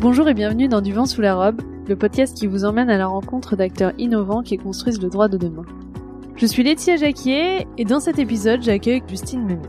Bonjour et bienvenue dans Du vent sous la robe, le podcast qui vous emmène à la rencontre d'acteurs innovants qui construisent le droit de demain. Je suis Laetitia Jacquier et dans cet épisode, j'accueille Justine Memé.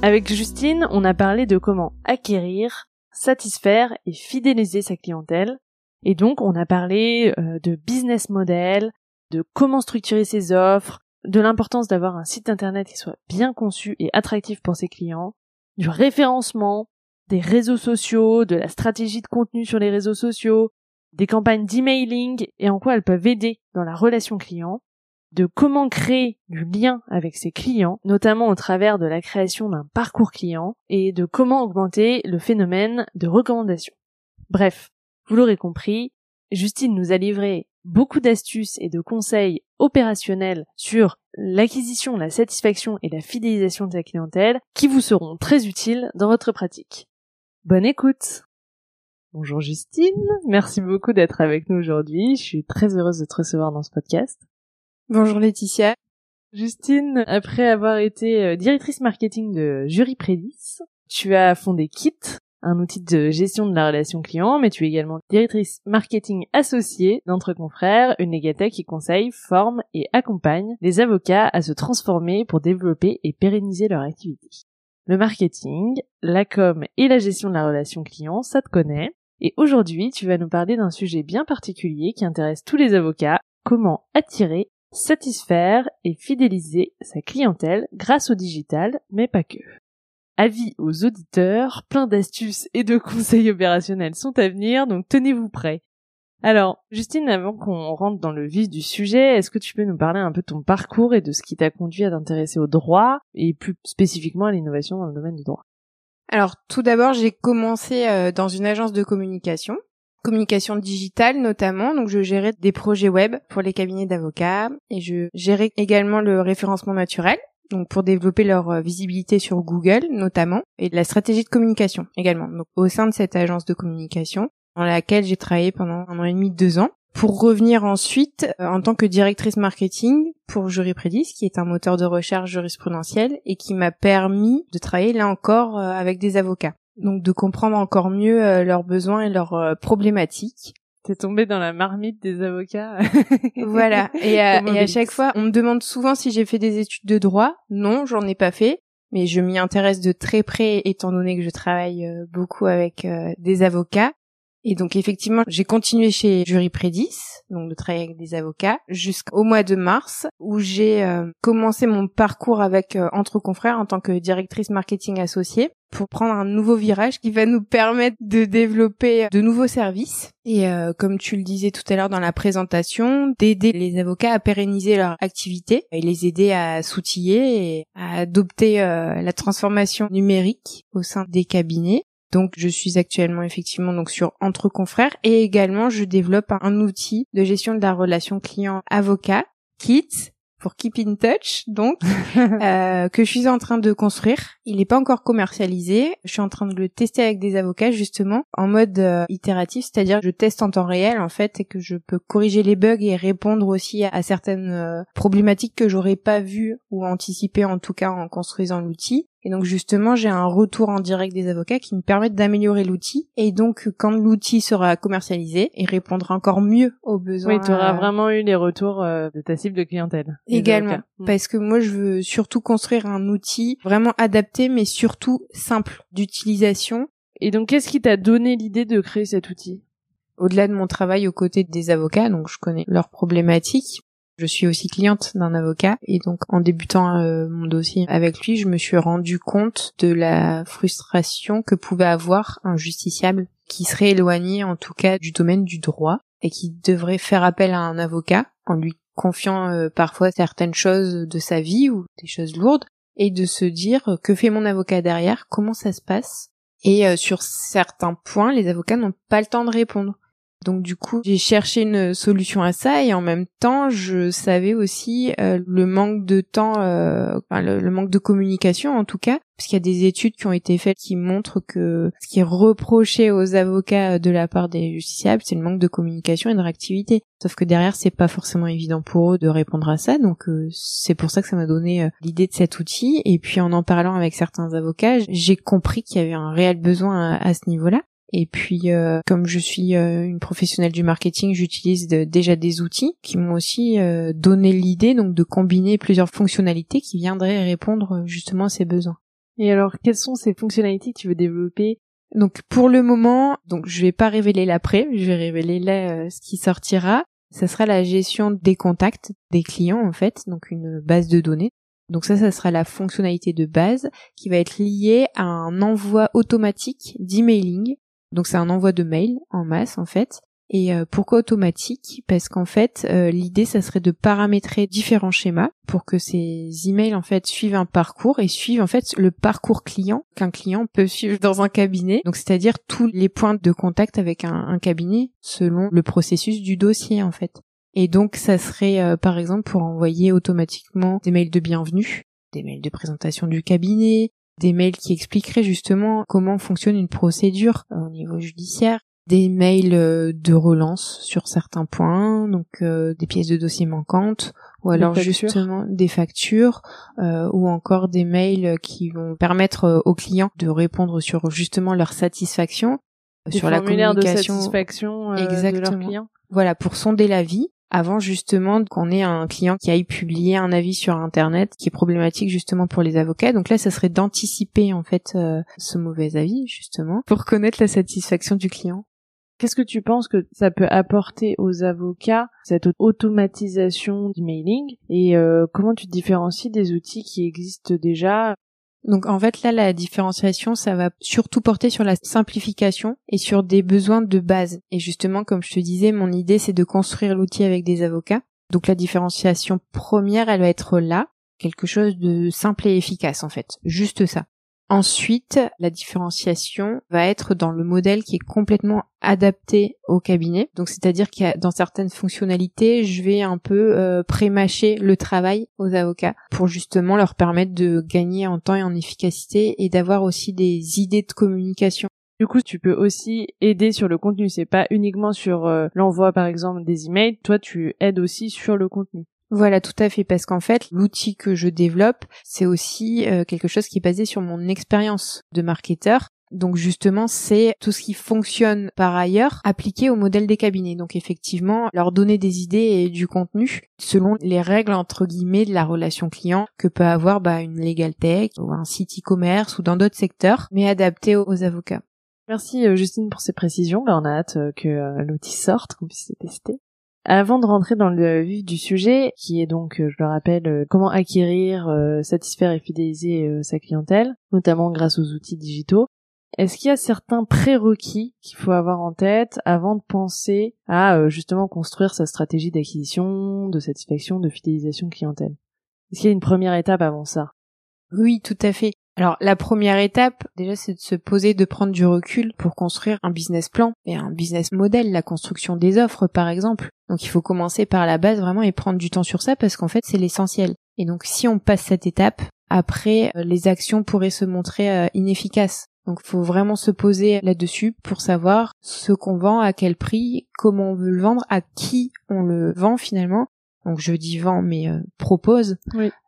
Avec Justine, on a parlé de comment acquérir, satisfaire et fidéliser sa clientèle. Et donc, on a parlé euh, de business model, de comment structurer ses offres, de l'importance d'avoir un site internet qui soit bien conçu et attractif pour ses clients, du référencement, des réseaux sociaux, de la stratégie de contenu sur les réseaux sociaux, des campagnes d'emailing et en quoi elles peuvent aider dans la relation client, de comment créer du lien avec ses clients, notamment au travers de la création d'un parcours client, et de comment augmenter le phénomène de recommandation. Bref, vous l'aurez compris, Justine nous a livré beaucoup d'astuces et de conseils opérationnels sur l'acquisition, la satisfaction et la fidélisation de sa clientèle qui vous seront très utiles dans votre pratique. Bonne écoute Bonjour Justine, merci beaucoup d'être avec nous aujourd'hui, je suis très heureuse de te recevoir dans ce podcast. Bonjour Laetitia. Justine, après avoir été euh, directrice marketing de Jury Prédis, tu as fondé Kit, un outil de gestion de la relation client, mais tu es également directrice marketing associée d'entre confrères, une négatech qui conseille, forme et accompagne les avocats à se transformer pour développer et pérenniser leur activité. Le marketing, la com et la gestion de la relation client, ça te connaît. Et aujourd'hui, tu vas nous parler d'un sujet bien particulier qui intéresse tous les avocats, comment attirer, satisfaire et fidéliser sa clientèle grâce au digital, mais pas que. Avis aux auditeurs, plein d'astuces et de conseils opérationnels sont à venir, donc tenez-vous prêts. Alors, Justine, avant qu'on rentre dans le vif du sujet, est-ce que tu peux nous parler un peu de ton parcours et de ce qui t'a conduit à t'intéresser au droit et plus spécifiquement à l'innovation dans le domaine du droit? Alors, tout d'abord, j'ai commencé euh, dans une agence de communication, communication digitale notamment, donc je gérais des projets web pour les cabinets d'avocats et je gérais également le référencement naturel donc pour développer leur euh, visibilité sur Google notamment, et de la stratégie de communication également, donc au sein de cette agence de communication, dans laquelle j'ai travaillé pendant un an et demi, deux ans, pour revenir ensuite euh, en tant que directrice marketing pour Juripredis, qui est un moteur de recherche jurisprudentiel et qui m'a permis de travailler là encore euh, avec des avocats. Donc de comprendre encore mieux leurs besoins et leurs problématiques T'es tombé dans la marmite des avocats. voilà. Et, à, et à chaque fois, on me demande souvent si j'ai fait des études de droit. Non, j'en ai pas fait. Mais je m'y intéresse de très près étant donné que je travaille euh, beaucoup avec euh, des avocats. Et donc effectivement, j'ai continué chez Jury Prédis, donc de travailler avec des avocats, jusqu'au mois de mars, où j'ai euh, commencé mon parcours avec euh, Entre Confrères en tant que directrice marketing associée pour prendre un nouveau virage qui va nous permettre de développer de nouveaux services. Et euh, comme tu le disais tout à l'heure dans la présentation, d'aider les avocats à pérenniser leur activité et les aider à s'outiller et à adopter la transformation numérique au sein des cabinets donc je suis actuellement effectivement donc sur Entre confrères et également je développe un outil de gestion de la relation client avocat Kit pour Keep in Touch, donc euh, que je suis en train de construire. Il n'est pas encore commercialisé. Je suis en train de le tester avec des avocats justement en mode euh, itératif, c'est-à-dire je teste en temps réel en fait et que je peux corriger les bugs et répondre aussi à, certaines euh, problématiques que j'aurais pas vues ou anticipées en tout cas en construisant l'outil. Et donc justement, j'ai un retour en direct des avocats qui me permettent d'améliorer l'outil. Et donc, quand l'outil sera commercialisé, il répondra encore mieux aux besoins. Oui, tu auras euh, vraiment eu les retours euh, de ta cible de clientèle. Également, mm. parce que moi, je veux surtout construire un outil vraiment adapté, mais surtout simple d'utilisation. Et donc, qu'est-ce qui t'a donné l'idée de créer cet outil? Au-delà de mon travail aux côtés des avocats, donc je connais leurs problématiques, je suis aussi cliente d'un avocat et donc en débutant euh, mon dossier avec lui, je me suis rendu compte de la frustration que pouvait avoir un justiciable qui serait éloigné en tout cas du domaine du droit et qui devrait faire appel à un avocat en lui confiant euh, parfois certaines choses de sa vie ou des choses lourdes et de se dire euh, que fait mon avocat derrière, comment ça se passe et sur certains points les avocats n'ont pas le temps de répondre. Donc du coup, j'ai cherché une solution à ça et en même temps, je savais aussi euh, le manque de temps, euh, le, manque de communication en tout cas, parce qu'il y a des études qui ont été faites qui montrent que ce qui est reproché aux avocats de la part des justiciables, c'est le manque de communication et de réactivité. Sauf que derrière, c'est pas forcément évident pour eux de répondre à ça, donc euh, c'est pour ça que ça m'a donné l'idée de cet outil. Et puis en en parlant avec certains avocats, j'ai compris qu'il y avait un réel besoin à ce niveau-là. Et puis, euh, comme je suis euh, une professionnelle du marketing, j'utilise déjà des outils qui m'ont aussi euh, donné l'idée donc de combiner plusieurs fonctionnalités qui viendraient répondre justement à ces besoins. Et alors, quelles sont ces fonctionnalités que tu veux développer? Donc, pour le moment, donc je vais pas révéler l'après, je vais révéler là ce qui sortira. Ça sera la gestion des contacts des clients en fait, donc une base de données. Donc ça, ça sera la fonctionnalité de base qui va être liée à un envoi automatique d'emailing donc c'est un envoi de mail en masse en fait. Et euh, pourquoi automatique? Parce qu'en fait, euh, l'idée, ça serait de paramétrer différents schémas pour que ces emails en fait suivent un parcours et suivent en fait le parcours client qu'un client peut suivre dans un cabinet. Donc c'est-à-dire tous les points de contact avec un, cabinet selon le processus du dossier en fait. Et donc ça serait euh, par exemple pour envoyer automatiquement des mails de bienvenue, des mails de présentation du cabinet, des mails qui expliqueraient justement comment fonctionne une procédure euh, au niveau judiciaire, des mails euh, de relance sur certains points, donc euh, des pièces de dossier manquantes, ou alors justement des factures, ou encore des mails qui vont permettre aux clients de répondre sur justement leur satisfaction, sur la communication, de satisfaction exactement. de leurs clients. Voilà, pour sonder la vie avant justement qu'on ait un client qui aille publier un avis sur internet qui est problématique justement pour les avocats. Donc là, ça serait d'anticiper en fait euh, ce mauvais avis justement pour connaître la satisfaction du client. Qu'est-ce que tu penses que ça peut apporter aux avocats cette automatisation du mailing? Et euh, comment tu te différencies des outils qui existent déjà? Donc en fait là la différenciation ça va surtout porter sur la simplification et sur des besoins de base. Et justement comme je te disais mon idée c'est de construire l'outil avec des avocats. Donc la différenciation première elle va être là, quelque chose de simple et efficace en fait, juste ça. Ensuite, la différenciation va être dans le modèle qui est complètement adapté au cabinet. Donc, c'est-à-dire a dans certaines fonctionnalités, je vais un peu euh, prémâcher le travail aux avocats pour justement leur permettre de gagner en temps et en efficacité et d'avoir aussi des idées de communication. Du coup, tu peux aussi aider sur le contenu. C'est pas uniquement sur euh, l'envoi, par exemple, des emails. Toi, tu aides aussi sur le contenu. Voilà, tout à fait, parce qu'en fait, l'outil que je développe, c'est aussi euh, quelque chose qui est basé sur mon expérience de marketeur. Donc justement, c'est tout ce qui fonctionne par ailleurs appliqué au modèle des cabinets. Donc effectivement, leur donner des idées et du contenu selon les règles entre guillemets de la relation client que peut avoir bah, une legal tech ou un site e-commerce ou dans d'autres secteurs, mais adapté aux, avocats. Merci euh, Justine pour ces précisions. Là, on a hâte euh, que l'outil sorte, qu'on puisse le tester. Avant de rentrer dans le vif du sujet, qui est donc, euh, je le rappelle, euh, comment acquérir, euh, satisfaire et fidéliser sa clientèle, notamment grâce aux outils digitaux, est-ce qu'il y a certains prérequis qu'il faut avoir en tête avant de penser à justement construire sa stratégie d'acquisition, de satisfaction, de fidélisation clientèle? Est-ce qu'il y a une première étape avant ça? Oui, tout à fait. Alors la première étape, déjà, c'est de se poser, de prendre du recul pour construire un business plan et un business model, la construction des offres par exemple. Donc il faut commencer par la base vraiment et prendre du temps sur ça parce qu'en fait c'est l'essentiel. Et donc si on passe cette étape, après euh, les actions pourraient se montrer euh, inefficaces. Donc il faut vraiment se poser là-dessus pour savoir ce qu'on vend, à quel prix, comment on veut le vendre, à qui on le vend finalement donc je dis vend mais euh, propose.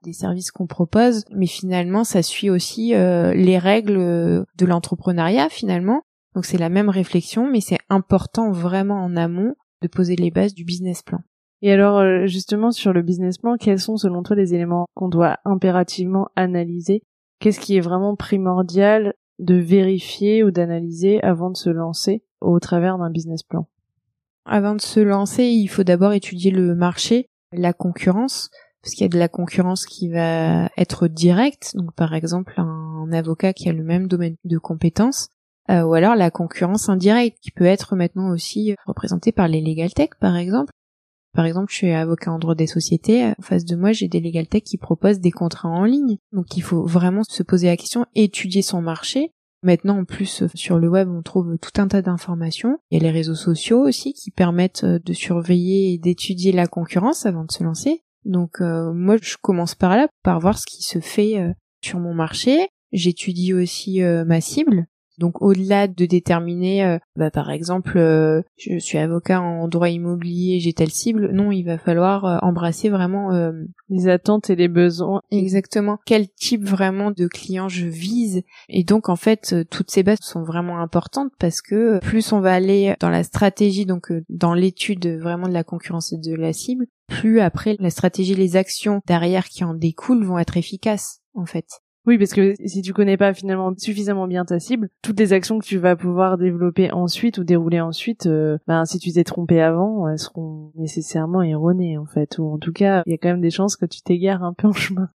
Des services qu'on propose. Mais finalement ça suit aussi euh, les règles euh, de l'entrepreneuriat finalement. Donc c'est la même réflexion mais c'est important vraiment en amont de poser les bases du business plan. Et alors justement sur le business plan quels sont selon toi les éléments qu'on doit impérativement analyser? Qu'est-ce qui est vraiment primordial de vérifier ou d'analyser avant de se lancer au travers d'un business plan? Avant de se lancer, il faut d'abord étudier le marché, la concurrence, parce qu'il y a de la concurrence qui va être directe, donc par exemple un, avocat qui a le même domaine de compétences, euh, ou alors la concurrence indirecte qui peut être maintenant aussi représentée par les legal tech par exemple. Par exemple, je suis avocat en droit des sociétés, en face de moi j'ai des legal tech qui proposent des contrats en ligne, donc il faut vraiment se poser la question, étudier son marché, Maintenant, en plus, sur le web, on trouve tout un tas d'informations. Il y a les réseaux sociaux aussi qui permettent de surveiller et d'étudier la concurrence avant de se lancer. Donc moi, je commence par là, par voir ce qui se fait sur mon marché. J'étudie aussi ma cible, donc au-delà de déterminer, euh, bah, par exemple, euh, je suis avocat en droit immobilier, j'ai telle cible, non, il va falloir euh, embrasser vraiment les attentes et les besoins. Exactement. Quel type vraiment de client je vise Et donc en fait, toutes ces bases sont vraiment importantes parce que plus on va aller dans la stratégie, donc dans l'étude vraiment de la concurrence et de la cible, plus après la stratégie, les actions derrière qui en découlent vont être efficaces en fait. Oui, parce que si tu connais pas finalement suffisamment bien ta cible, toutes les actions que tu vas pouvoir développer ensuite ou dérouler ensuite, euh, ben si tu t'es trompé avant, elles seront nécessairement erronées en fait, ou en tout cas, il y a quand même des chances que tu t'égares un peu en chemin.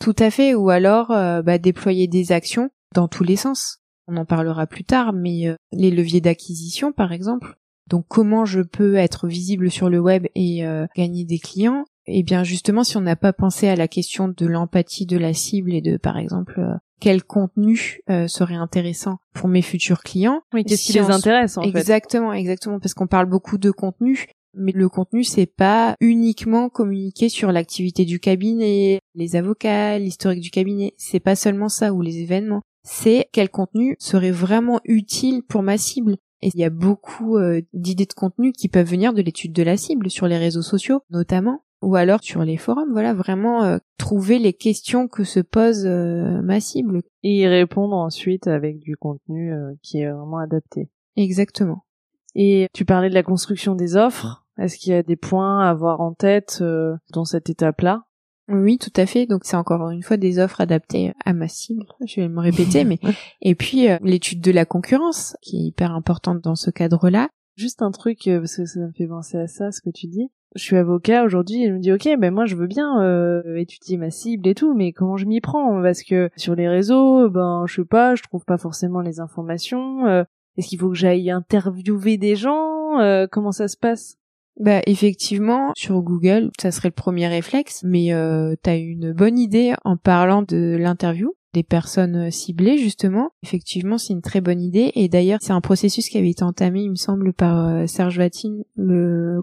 Tout à fait, ou alors euh, bah, déployer des actions dans tous les sens. On en parlera plus tard, mais euh, les leviers d'acquisition par exemple. Donc comment je peux être visible sur le web et gagner des clients eh bien justement, si on n'a pas pensé à la question de l'empathie de la cible et de, par exemple, euh, quel contenu euh, serait intéressant pour mes futurs clients. Oui, qu'est-ce qui les intéresse en exactement, fait? Exactement, exactement, parce qu'on parle beaucoup de contenu, mais le contenu c'est pas uniquement communiquer sur l'activité du cabinet, les avocats, l'historique du cabinet, c'est pas seulement ça ou les événements. C'est quel contenu serait vraiment utile pour ma cible. Et il y a beaucoup euh, d'idées de contenu qui peuvent venir de l'étude de la cible sur les réseaux sociaux notamment ou alors sur les forums, voilà, vraiment euh, trouver les questions que se pose euh, ma cible. Et y répondre ensuite avec du contenu euh, qui est vraiment adapté. Exactement. Et tu parlais de la construction des offres. Est-ce qu'il y a des points à avoir en tête dans cette étape-là? Oui, tout à fait. Donc c'est encore une fois des offres adaptées à ma cible. Je vais me répéter, mais et puis l'étude de la concurrence qui est hyper importante dans ce cadre-là. Juste un truc parce que ça me fait penser à ça, ce que tu dis je suis avocat aujourd'hui et me dis ok ben moi je veux bien euh, étudier ma cible et tout mais comment je m'y prends? Parce que sur les réseaux ben je sais pas je trouve pas forcément les informations euh, est-ce qu'il faut que j'aille interviewer des gens? Euh, comment ça se passe? Bah effectivement sur Google ça serait le premier réflexe mais euh, t'as une bonne idée en parlant de l'interview des personnes euh, ciblées justement. Effectivement, c'est une très bonne idée et d'ailleurs, c'est un processus qui avait été entamé, il me semble, par euh, Serge Vatine, le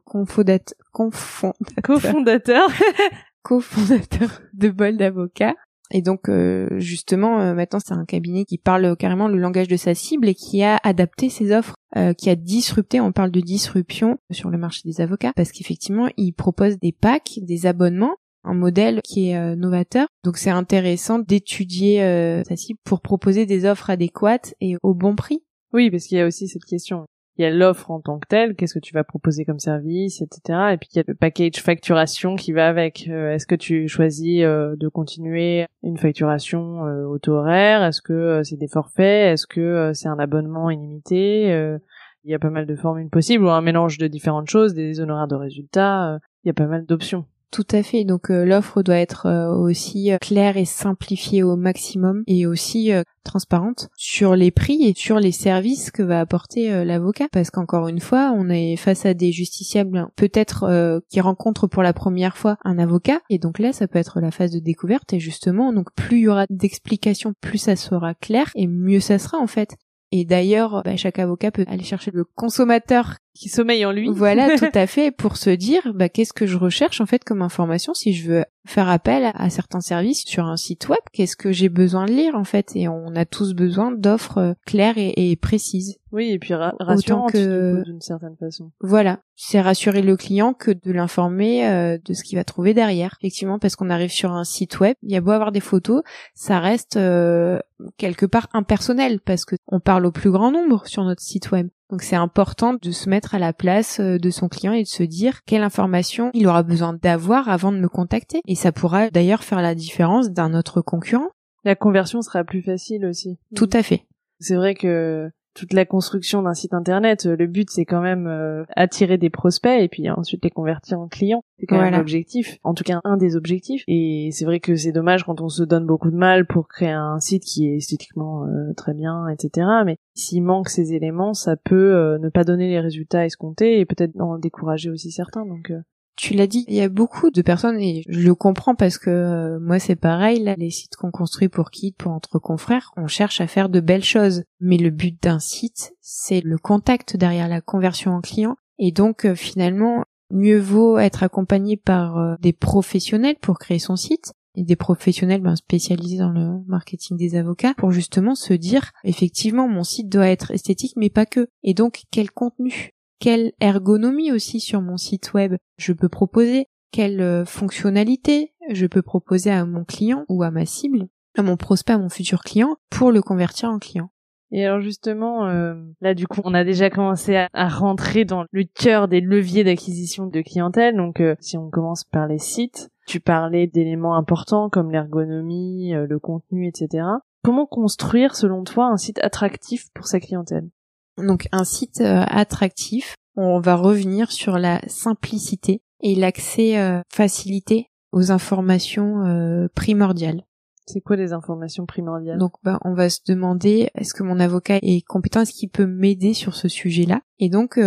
confondateur cofondateur cofondateur de Bol d'avocat. Et donc euh, justement, maintenant c'est un cabinet qui parle carrément le langage de sa cible et qui a adapté ses offres, qui a disrupté. On parle de disruption sur le marché des avocats parce qu'effectivement, il propose des packs, des abonnements un modèle qui est euh, novateur. Donc c'est intéressant d'étudier euh, ça pour proposer des offres adéquates et au bon prix. Oui, parce qu'il y a aussi cette question. Il y a l'offre en tant que telle, qu'est-ce que tu vas proposer comme service, etc. Et puis il y a le package facturation qui va avec. Euh, est-ce que tu choisis de continuer une facturation auto-horaire Est-ce que c'est des forfaits? Est-ce que c'est un abonnement illimité? Il y a pas mal de formules possibles ou un mélange de différentes choses, des honoraires de résultats. Il y a pas mal d'options. Tout à fait. Donc euh, l'offre doit être euh, aussi euh, claire et simplifiée au maximum et aussi transparente sur les prix et sur les services que va apporter l'avocat. Parce qu'encore une fois, on est face à des justiciables peut-être qui rencontrent pour la première fois un avocat. Et donc là, ça peut être la phase de découverte. Et justement, donc plus il y aura d'explications, plus ça sera clair et mieux ça sera en fait. Et d'ailleurs, bah, chaque avocat peut aller chercher le consommateur qui sommeille en lui. Voilà, tout à fait, pour se dire, bah, qu'est-ce que je recherche en fait comme information si je veux faire appel à certains services sur un site web, qu'est-ce que j'ai besoin de lire en fait? Et on a tous besoin d'offres euh, claires et, précises. Oui, et puis rassurantes que... d'une certaine façon. Voilà, c'est rassurer le client que de l'informer euh, de ce qu'il va trouver derrière. Effectivement, parce qu'on arrive sur un site web, il y a beau avoir des photos, ça reste euh, quelque part impersonnel parce que on parle au plus grand nombre sur notre site web. Donc c'est important de se mettre à la place euh, de son client et de se dire quelle information il aura besoin d'avoir avant de me contacter. Et ça pourra d'ailleurs faire la différence d'un autre concurrent. La conversion sera plus facile aussi. Tout à fait. C'est vrai que toute la construction d'un site internet, euh, le but c'est quand même euh, attirer des prospects et puis ensuite les convertir en clients. C'est quand même l'objectif, en tout cas un des objectifs. Et c'est vrai que c'est dommage quand on se donne beaucoup de mal pour créer un site qui est esthétiquement euh, très bien, etc. Mais s'il manque ces éléments, ça peut ne pas donner les résultats escomptés et peut-être en décourager aussi certains. Donc Tu l'as dit, il y a beaucoup de personnes et je le comprends parce que euh, moi c'est pareil, là les sites qu'on construit pour Kit, pour entre confrères, on cherche à faire de belles choses. Mais le but d'un site, c'est le contact derrière la conversion en client. Et donc euh, finalement, mieux vaut être accompagné par euh, des professionnels pour créer son site et des professionnels ben, spécialisés dans le marketing des avocats pour justement se dire effectivement mon site doit être esthétique mais pas que. Et donc quel contenu quelle ergonomie aussi sur mon site web je peux proposer, quelle euh, fonctionnalité je peux proposer à mon client ou à ma cible, à mon prospect, à mon futur client, pour le convertir en client? Et alors justement, euh, là du coup, on a déjà commencé à, rentrer dans le cœur des leviers d'acquisition de clientèle. Donc euh, si on commence par les sites, tu parlais d'éléments importants comme l'ergonomie, le contenu, etc. Comment construire selon toi un site attractif pour sa clientèle? Donc un site euh, attractif, on va revenir sur la simplicité et l'accès euh, facilité aux informations euh, primordiales. C'est quoi les informations primordiales? Donc bah, on va se demander est-ce que mon avocat est compétent, est-ce qu'il peut m'aider sur ce sujet-là? Et donc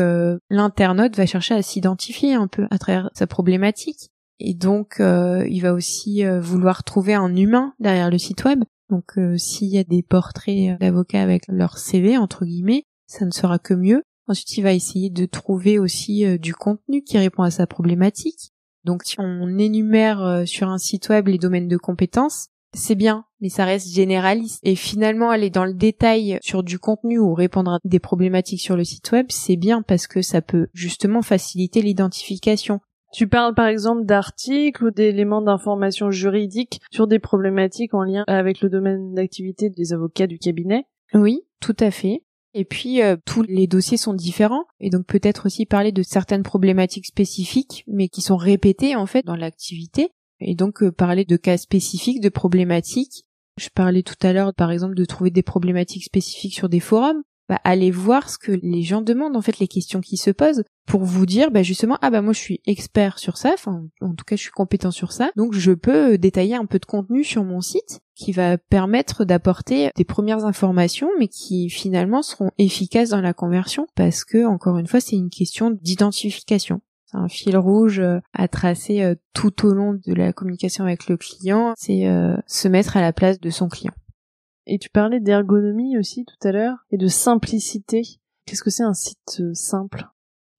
l'internaute va chercher à s'identifier un peu à travers sa problématique. Et donc il va aussi vouloir trouver un humain derrière le site web. Donc s'il y a des portraits d'avocats avec leur CV entre guillemets, ça ne sera que mieux. Ensuite, il va essayer de trouver aussi euh, du contenu qui répond à sa problématique. Donc, si on énumère euh, sur un site web les domaines de compétences, c'est bien, mais ça reste généraliste. Et finalement, aller dans le détail sur du contenu ou répondre à des problématiques sur le site web, c'est bien parce que ça peut justement faciliter l'identification. Tu parles par exemple d'articles ou d'éléments d'information juridique sur des problématiques en lien avec le domaine d'activité des avocats du cabinet? Oui, tout à fait. Et puis euh, tous les dossiers sont différents. Et donc peut-être aussi parler de certaines problématiques spécifiques mais qui sont répétées en fait dans l'activité. Et donc euh, parler de cas spécifiques, de problématiques. Je parlais tout à l'heure par exemple de trouver des problématiques spécifiques sur des forums bah, allez voir ce que les gens demandent, en fait, les questions qui se posent, pour vous dire, bah, justement, ah bah moi je suis expert sur ça, enfin, en tout cas je suis compétent sur ça, donc je peux euh, détailler un peu de contenu sur mon site qui va permettre d'apporter des premières informations, mais qui finalement seront efficaces dans la conversion, parce que, encore une fois, c'est une question d'identification. C'est un fil rouge euh, à tracer euh, tout au long de la communication avec le client, c'est se mettre à la place de son client. Et tu parlais d'ergonomie aussi tout à l'heure et de simplicité. Qu'est-ce que c'est un site euh, simple?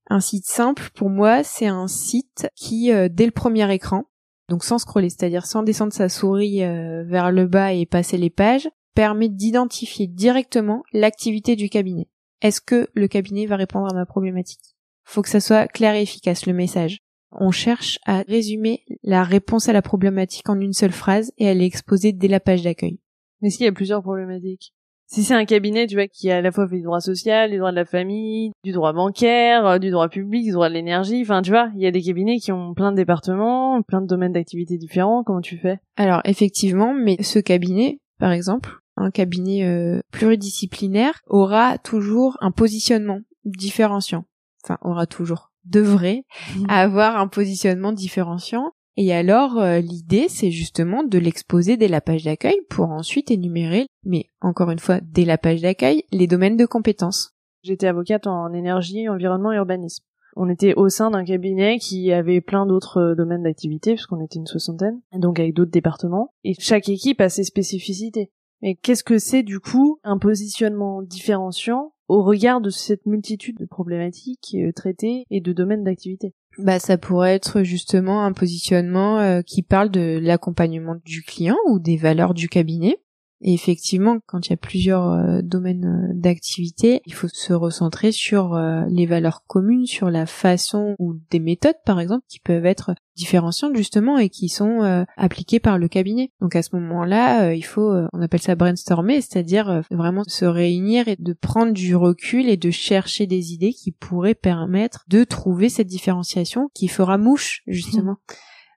Un site simple, pour moi, c'est un site qui, euh, dès le premier écran, donc sans scroller, c'est-à-dire sans descendre sa souris euh, vers le bas et passer les pages, permet d'identifier directement l'activité du cabinet. Est-ce que le cabinet va répondre à ma problématique? Faut que ça soit clair et efficace le message. On cherche à résumer la réponse à la problématique en une seule phrase et à l'exposer dès la page d'accueil. Mais s'il y a plusieurs problématiques. Si c'est un cabinet, tu vois, qui a à la fois fait du droit social, du droit de la famille, du droit bancaire, euh, du droit public, du droit de l'énergie, enfin, tu vois, il y a des cabinets qui ont plein de départements, plein de domaines d'activité différents, comment tu fais? Alors, effectivement, mais ce cabinet, par exemple, un cabinet euh, pluridisciplinaire, aura toujours un positionnement différenciant. Enfin, aura toujours devrait mmh. avoir un positionnement différenciant et alors, euh, l'idée, c'est justement de l'exposer dès la page d'accueil pour ensuite énumérer, mais encore une fois, dès la page d'accueil, les domaines de compétences. J'étais avocate en énergie, environnement et urbanisme. On était au sein d'un cabinet qui avait plein d'autres euh, domaines d'activité, puisqu'on était une soixantaine, donc avec d'autres départements, et chaque équipe a ses spécificités. Mais qu'est-ce que c'est du coup un positionnement différenciant au regard de cette multitude de problématiques euh, traitées et de domaines d'activité? Bah, ça pourrait être justement un positionnement euh, qui parle de l'accompagnement du client ou des valeurs du cabinet. Et effectivement, quand il y a plusieurs euh, domaines euh, d'activité, il faut se recentrer sur euh, les valeurs communes, sur la façon ou des méthodes, par exemple, qui peuvent être différenciantes justement et qui sont appliquées par le cabinet. Donc à ce moment-là, il faut, on appelle ça brainstormer, c'est-à-dire vraiment se réunir et de prendre du recul et de chercher des idées qui pourraient permettre de trouver cette différenciation qui fera mouche justement.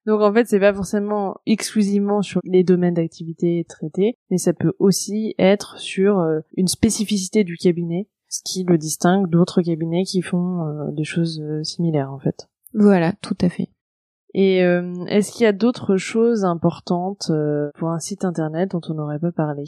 Donc en fait, c'est pas forcément exclusivement sur les domaines d'activité traités, mais ça peut aussi être sur euh, une spécificité du cabinet, ce qui le distingue d'autres cabinets qui font euh, des choses euh, similaires en fait. Voilà, tout à fait. Et est-ce qu'il y a d'autres choses importantes pour un site internet dont on n'aurait pas parlé?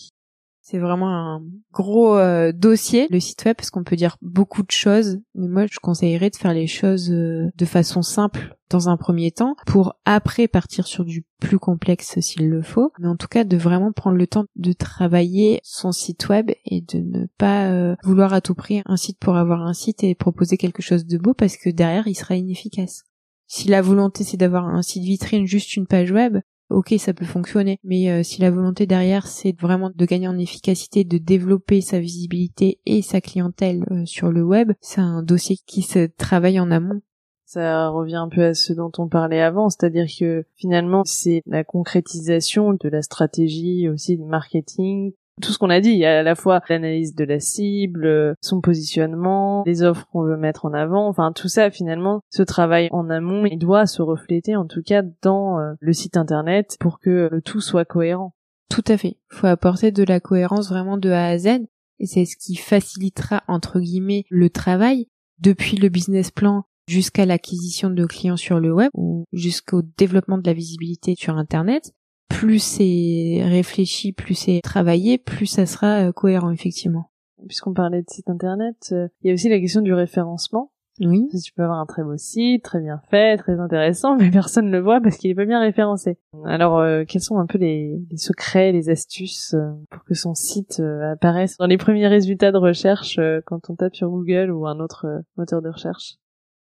C'est vraiment un gros euh, dossier, le site web, parce qu'on peut dire beaucoup de choses. Mais moi, je conseillerais de faire les choses euh, de façon simple dans un premier temps, pour après partir sur du plus complexe s'il le faut. Mais en tout cas, de vraiment prendre le temps de travailler son site web et de ne pas euh, vouloir à tout prix un site pour avoir un site et proposer quelque chose de beau, parce que derrière, il sera inefficace. Si la volonté c'est d'avoir un site vitrine, juste une page web, ok, ça peut fonctionner. Mais euh, si la volonté derrière, c'est vraiment de gagner en efficacité, de développer sa visibilité et sa clientèle euh, sur le web, c'est un dossier qui se travaille en amont. Ça revient un peu à ce dont on parlait avant, c'est-à-dire que finalement c'est la concrétisation de la stratégie aussi de marketing tout ce qu'on a dit, il y a à la fois l'analyse de la cible, son positionnement, les offres qu'on veut mettre en avant, enfin tout ça finalement, ce travail en amont, il doit se refléter en tout cas dans euh, le site internet pour que le tout soit cohérent. Tout à fait. Faut apporter de la cohérence vraiment de A à Z et c'est ce qui facilitera entre guillemets le travail depuis le business plan jusqu'à l'acquisition de clients sur le web ou jusqu'au développement de la visibilité sur internet plus c'est réfléchi, plus c'est travaillé, plus ça sera euh, cohérent effectivement. Puisqu'on parlait de site internet, euh, il y a aussi la question du référencement. Oui. Tu peux avoir un très beau site, très bien fait, très intéressant, mais personne ne le voit parce qu'il est pas bien référencé. Alors, euh, quels sont un peu les, les secrets, les astuces pour que son site apparaisse dans les premiers résultats de recherche quand on tape sur Google ou un autre moteur de recherche?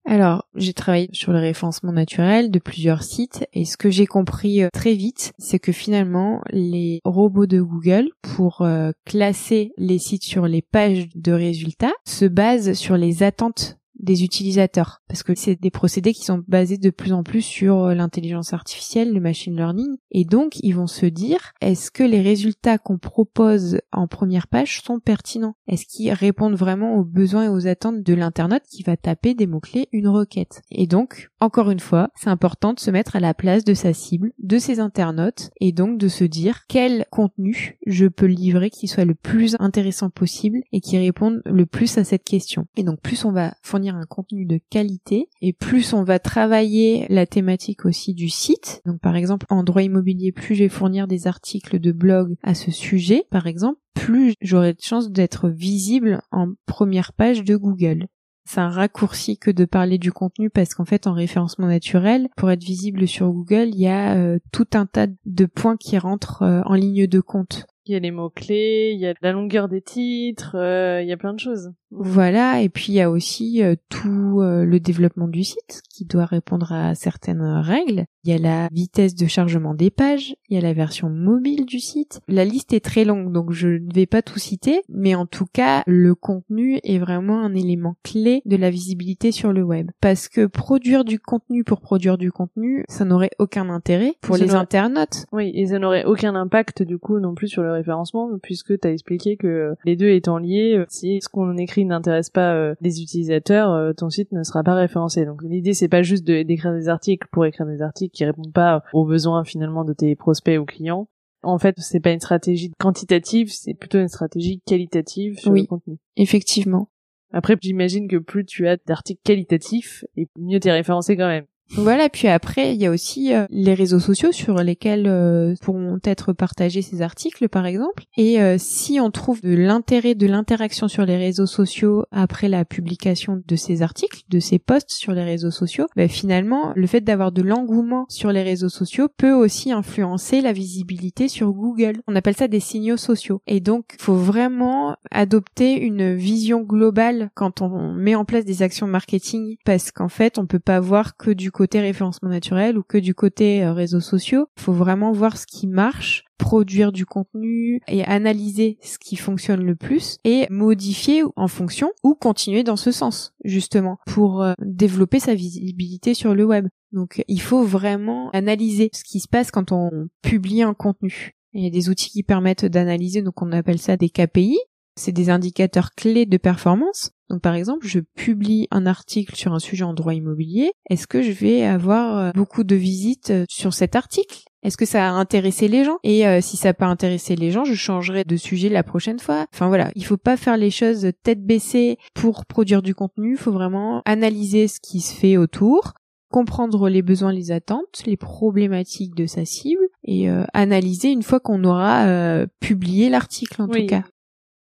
Alors, j'ai travaillé sur le référencement naturel de plusieurs sites et ce que j'ai compris euh, très vite, c'est que finalement, les robots de Google, pour euh, classer les sites sur les pages de résultats, se basent sur les attentes des utilisateurs. Parce que c'est des procédés qui sont basés de plus en plus sur euh, l'intelligence artificielle, le machine learning. Et donc ils vont se dire est-ce que les résultats qu'on propose en première page sont pertinents? Est-ce qu'ils répondent vraiment aux besoins et aux attentes de l'internaute qui va taper des mots-clés une requête? Et donc encore une fois, c'est important de se mettre à la place de sa cible, de ses internautes et donc de se dire quel contenu je peux livrer qui soit le plus intéressant possible et qui réponde le plus à cette question. Et donc plus on va fournir un contenu de qualité et plus on va travailler la thématique aussi du site. Donc par exemple en droit immobilier, plus je vais fournir des articles de blog à ce sujet, par exemple, plus j'aurai de chances d'être visible en première page de Google. C'est un raccourci que de parler du contenu parce qu'en fait en référencement naturel, pour être visible sur Google, il y a euh, tout un tas de points qui rentrent euh, en ligne de compte. Il y a les mots-clés, il y a la longueur des titres, euh, il y a plein de choses. Voilà, et puis il y a aussi euh, tout euh, le développement du site qui doit répondre à certaines règles. Il y a la vitesse de chargement des pages, il y a la version mobile du site. La liste est très longue, donc je ne vais pas tout citer, mais en tout cas, le contenu est vraiment un élément clé de la visibilité sur le web. Parce que produire du contenu pour produire du contenu, ça n'aurait aucun intérêt pour les internautes. Oui, et ça n'aurait aucun impact du coup non plus sur le référencement, puisque tu as expliqué que les deux étant liés, si ce qu'on écrit n'intéresse pas euh, les utilisateurs, euh, ton site ne sera pas référencé. Donc l'idée c'est pas juste d'écrire des articles pour écrire des articles qui répondent pas aux besoins finalement de tes prospects ou clients. En fait, c'est pas une stratégie quantitative, c'est plutôt une stratégie qualitative sur le contenu. Effectivement. Après, j'imagine que plus tu as d'articles qualitatifs, et mieux t'es référencé quand même. Voilà, puis après, il y a aussi euh, les réseaux sociaux sur lesquels euh, pourront être partagés ces articles, par exemple. Et euh, si on trouve de l'intérêt, de l'interaction sur les réseaux sociaux après la publication de ces articles, de ces posts sur les réseaux sociaux, ben, finalement, le fait d'avoir de l'engouement sur les réseaux sociaux peut aussi influencer la visibilité sur Google. On appelle ça des signaux sociaux. Et donc, faut vraiment adopter une vision globale quand on met en place des actions marketing, parce qu'en fait, on peut pas voir que du côté référencement naturel ou que du côté euh, réseaux sociaux. Il faut vraiment voir ce qui marche produire du contenu et analyser ce qui fonctionne le plus et modifier en fonction ou continuer dans ce sens justement pour euh, développer sa visibilité sur le web. Donc il faut vraiment analyser ce qui se passe quand on publie un contenu. Il y a des outils qui permettent d'analyser, donc on appelle ça des KPI. C'est des indicateurs clés de performance. Donc par exemple, je publie un article sur un sujet en droit immobilier. Est-ce que je vais avoir euh, beaucoup de visites euh, sur cet article? Est-ce que ça a intéressé les gens? Et euh, si ça n'a pas intéressé les gens, je changerai de sujet la prochaine fois. Enfin voilà, il faut pas faire les choses tête baissée pour produire du contenu. Il faut vraiment analyser ce qui se fait autour, comprendre les besoins, les attentes, les problématiques de sa cible et analyser une fois qu'on aura publié l'article en tout cas.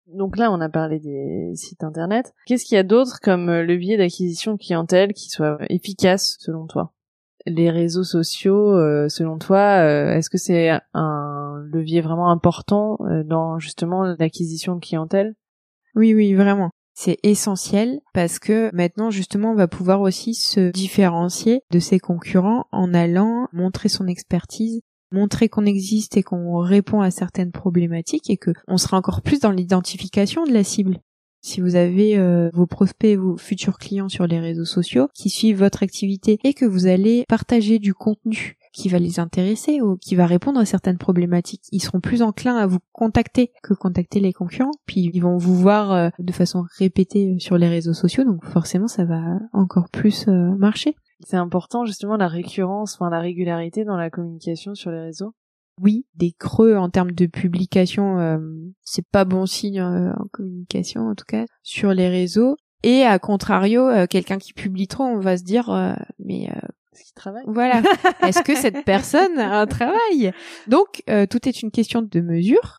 Donc là, on a parlé des sites internet. Qu'est-ce qu'il y a d'autre comme levier d'acquisition de clientèle qui soit efficace selon toi? Les réseaux sociaux, selon toi, est-ce que c'est un levier vraiment important dans justement l'acquisition de clientèle? Oui, oui, vraiment. C'est essentiel parce que maintenant justement on va pouvoir aussi se différencier de ses concurrents en allant montrer son expertise montrer qu'on existe et qu'on répond à certaines problématiques et que on sera encore plus dans l'identification de la cible. Si vous avez euh, vos prospects, vos futurs clients sur les réseaux sociaux qui suivent votre activité et que vous allez partager du contenu qui va les intéresser ou qui va répondre à certaines problématiques. Ils seront plus enclins à vous contacter que contacter les concurrents. Puis ils vont vous voir euh, de façon répétée euh, sur les réseaux sociaux, donc forcément ça va encore plus marcher. C'est important justement la récurrence, enfin la régularité dans la communication sur les réseaux. Oui, des creux en termes de publication, c'est pas bon signe en communication en tout cas sur les réseaux. Et à contrario, quelqu'un qui publie trop, on va se dire mais travaille. Voilà. Est-ce que cette personne a un travail? Donc, euh, tout est une question de mesure.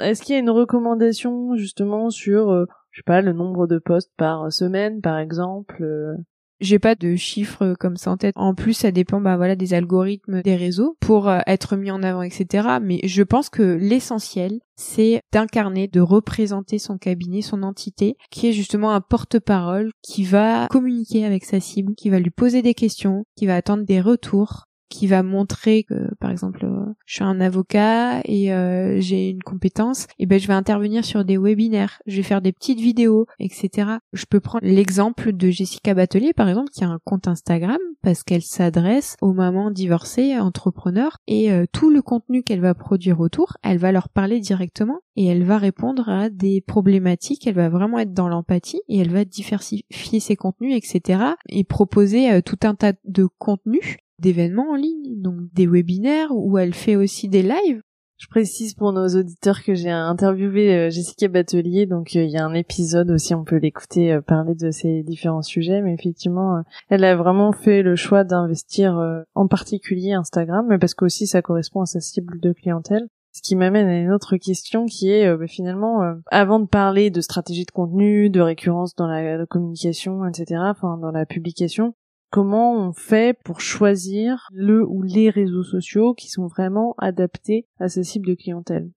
Est-ce qu'il y a une recommandation justement sur, euh, je sais pas, le nombre de postes par semaine, par exemple euh, j'ai pas de chiffres comme ça en tête. En plus, ça dépend, bah voilà, des algorithmes des réseaux pour euh, être mis en avant, etc. Mais je pense que l'essentiel, c'est d'incarner, de représenter son cabinet, son entité, qui est justement un porte-parole qui va communiquer avec sa cible, qui va lui poser des questions, qui va attendre des retours, qui va montrer que par exemple euh, je suis un avocat et euh, j'ai une compétence et ben je vais intervenir sur des webinaires je vais faire des petites vidéos etc je peux prendre l'exemple de Jessica Batelier par exemple qui a un compte Instagram parce qu'elle s'adresse aux mamans divorcées entrepreneurs et euh, tout le contenu qu'elle va produire autour elle va leur parler directement et elle va répondre à des problématiques elle va vraiment être dans l'empathie et elle va diversifier ses contenus etc et proposer tout un tas de contenus d'événements en ligne, donc des webinaires où elle fait aussi des lives. Je précise pour nos auditeurs que j'ai interviewé euh, Jessica Batelier, donc euh, il y a un épisode aussi, on peut l'écouter euh, parler de ces différents sujets, mais effectivement, elle a vraiment fait le choix d'investir en particulier Instagram, mais parce qu'aussi ça correspond à sa cible de clientèle. Ce qui m'amène à une autre question qui est bah, finalement, avant de parler de stratégie de contenu, de récurrence dans la communication, etc., enfin dans la publication, comment on fait pour choisir le ou les réseaux sociaux qui sont vraiment adaptés à ce cible de clientèle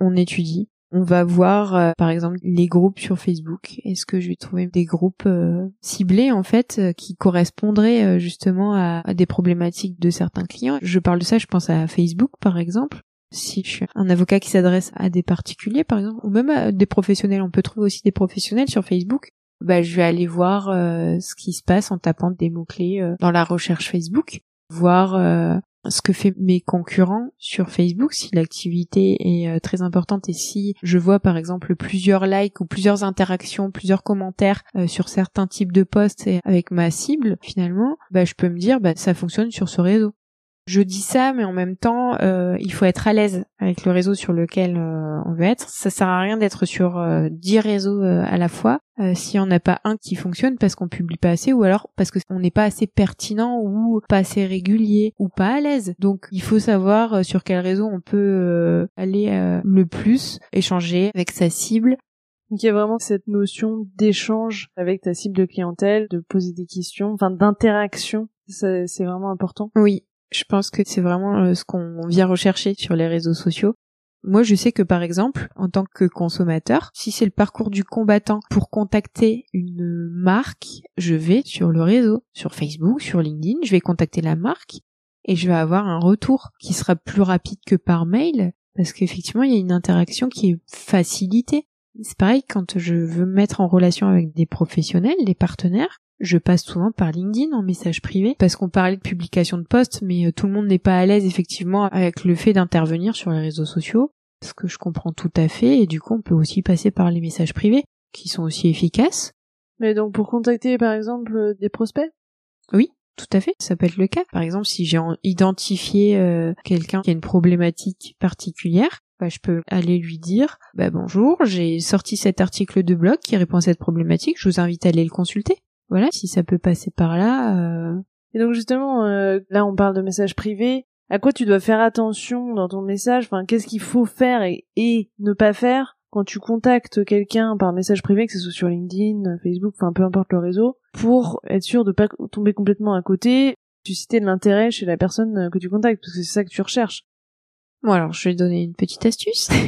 on étudie. On va voir, euh, par exemple, les groupes sur Facebook. Est-ce que je vais trouver des groupes euh, ciblés, en fait, euh, qui correspondraient justement à, à, des problématiques de certains clients? Je parle de ça, je pense à Facebook, par exemple. Si je suis un avocat qui s'adresse à des particuliers, par exemple, ou même à des professionnels, on peut trouver aussi des professionnels sur Facebook bah, je vais aller voir euh, ce qui se passe en tapant des mots-clés euh, dans la recherche Facebook, voir euh, ce que fait mes concurrents sur Facebook si l'activité est très importante et si je vois par exemple plusieurs likes ou plusieurs interactions, plusieurs commentaires sur certains types de posts avec ma cible finalement, bah, je peux me dire bah, ça fonctionne sur ce réseau. Je dis ça, mais en même temps, euh, il faut être à l'aise avec le réseau sur lequel euh, on veut être. Ça sert à rien d'être sur euh, dix réseaux à la fois s'il n'y en a pas un qui fonctionne parce qu'on publie pas assez ou alors parce qu'on n'est pas assez pertinent ou pas assez régulier ou pas à l'aise. Donc il faut savoir sur quel réseau on peut aller le plus, échanger avec sa cible, donc il y a vraiment cette notion d'échange avec ta cible de clientèle, de poser des questions, enfin d'interaction. C'est vraiment important. Oui, je pense que c'est vraiment euh, ce qu'on vient rechercher sur les réseaux sociaux. Moi, je sais que par exemple, en tant que consommateur, si c'est le parcours du combattant pour contacter une marque, je vais sur le réseau, sur Facebook, sur LinkedIn, je vais contacter la marque et je vais avoir un retour qui sera plus rapide que par mail parce qu'effectivement, il y a une interaction qui est facilitée. C'est pareil quand je veux me mettre en relation avec des professionnels, des partenaires, je passe souvent par LinkedIn en message privé parce qu'on parlait de publication de posts, mais euh, tout le monde n'est pas à l'aise effectivement avec le fait d'intervenir sur les réseaux sociaux, ce que je comprends tout à fait, et du coup on peut aussi passer par les messages privés qui sont aussi efficaces. Mais donc pour contacter par exemple euh, des prospects? Oui, tout à fait, ça peut être le cas. Par exemple, si j'ai identifié euh, quelqu'un qui a une problématique particuliire, bah, je peux aller lui dire bah, bonjour, j'ai sorti cet article de blog qui répond à cette problématique, je vous invite à aller le consulter voilà, si ça peut passer par là. Euh... Et donc justement, euh, là on parle de messages privés. à quoi tu dois faire attention dans ton message, enfin qu'est-ce qu'il faut faire et, et ne pas faire quand tu contactes quelqu'un par message privé, que ce soit sur LinkedIn, Facebook, enfin peu importe le réseau, pour être sûr de pas tomber complètement à côté, susciter de l'intérêt chez la personne que tu contactes, parce que c'est ça que tu recherches. Bon alors, je vais donner une petite astuce.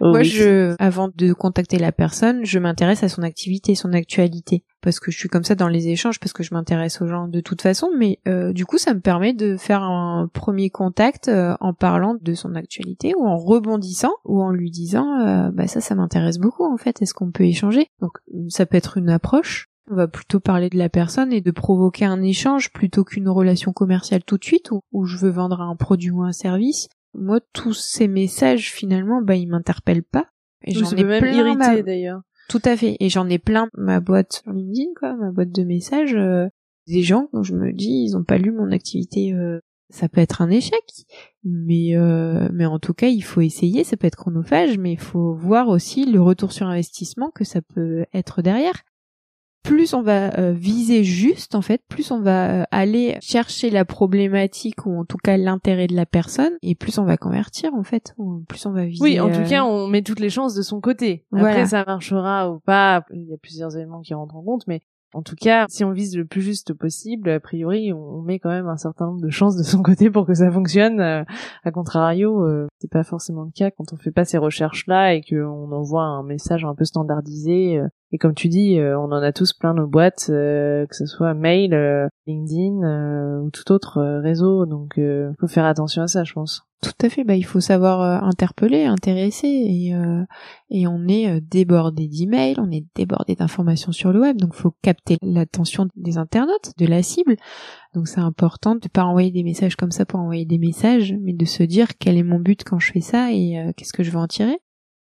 Oh Moi, je, avant de contacter la personne, je m'intéresse à son activité, son actualité, parce que je suis comme ça dans les échanges, parce que je m'intéresse aux gens de toute façon. Mais euh, du coup, ça me permet de faire un premier contact euh, en parlant de son actualité ou en rebondissant ou en lui disant, euh, bah ça, ça m'intéresse beaucoup en fait. Est-ce qu'on peut échanger? Donc, ça peut être une approche. On va plutôt parler de la personne et de provoquer un échange plutôt qu'une relation commerciale tout de suite où, où je veux vendre un produit ou un service moi tous ces messages finalement bah ils m'interpellent pas. Et j'en ai même plein irrité d'ailleurs. Tout à fait. Et j'en ai plein ma boîte sur LinkedIn quoi ma boîte de messages euh, des gens quand je me dis ils ont pas lu mon activité euh, ça peut être un échec. Mais euh, mais en tout cas il faut essayer ça peut être chronophage mais il faut voir aussi le retour sur investissement que ça peut être derrière plus on va euh, viser juste en fait, plus on va euh, aller chercher la problématique ou en tout cas l'intérêt de la personne et plus on va convertir en fait, ou plus on va viser. Oui, en tout cas, on met toutes les chances de son côté. Après ça marchera ou pas, il y a plusieurs éléments qui rentrent en compte mais en tout cas, si on vise le plus juste possible, a priori, on met quand même un certain nombre de chances de son côté pour que ça fonctionne. Euh, a contrario, euh, c'est pas forcément le cas quand on fait pas ces recherches-là et qu'on envoie un message un peu standardisé. Euh, et comme tu dis, euh, on en a tous plein nos boîtes, que ce soit mail, LinkedIn ou tout autre réseau. Donc, il faut faire attention à ça, je pense. Tout à fait. Bah, il faut savoir euh, interpeller, intéresser, et euh, et on est euh, débordé d'emails, on est débordé d'informations sur le web, donc faut capter l'attention des internautes, de la cible. Donc c'est important de pas envoyer des messages comme ça pour envoyer des messages, mais de se dire quel est mon but quand je fais ça et qu'est-ce que je veux en tirer.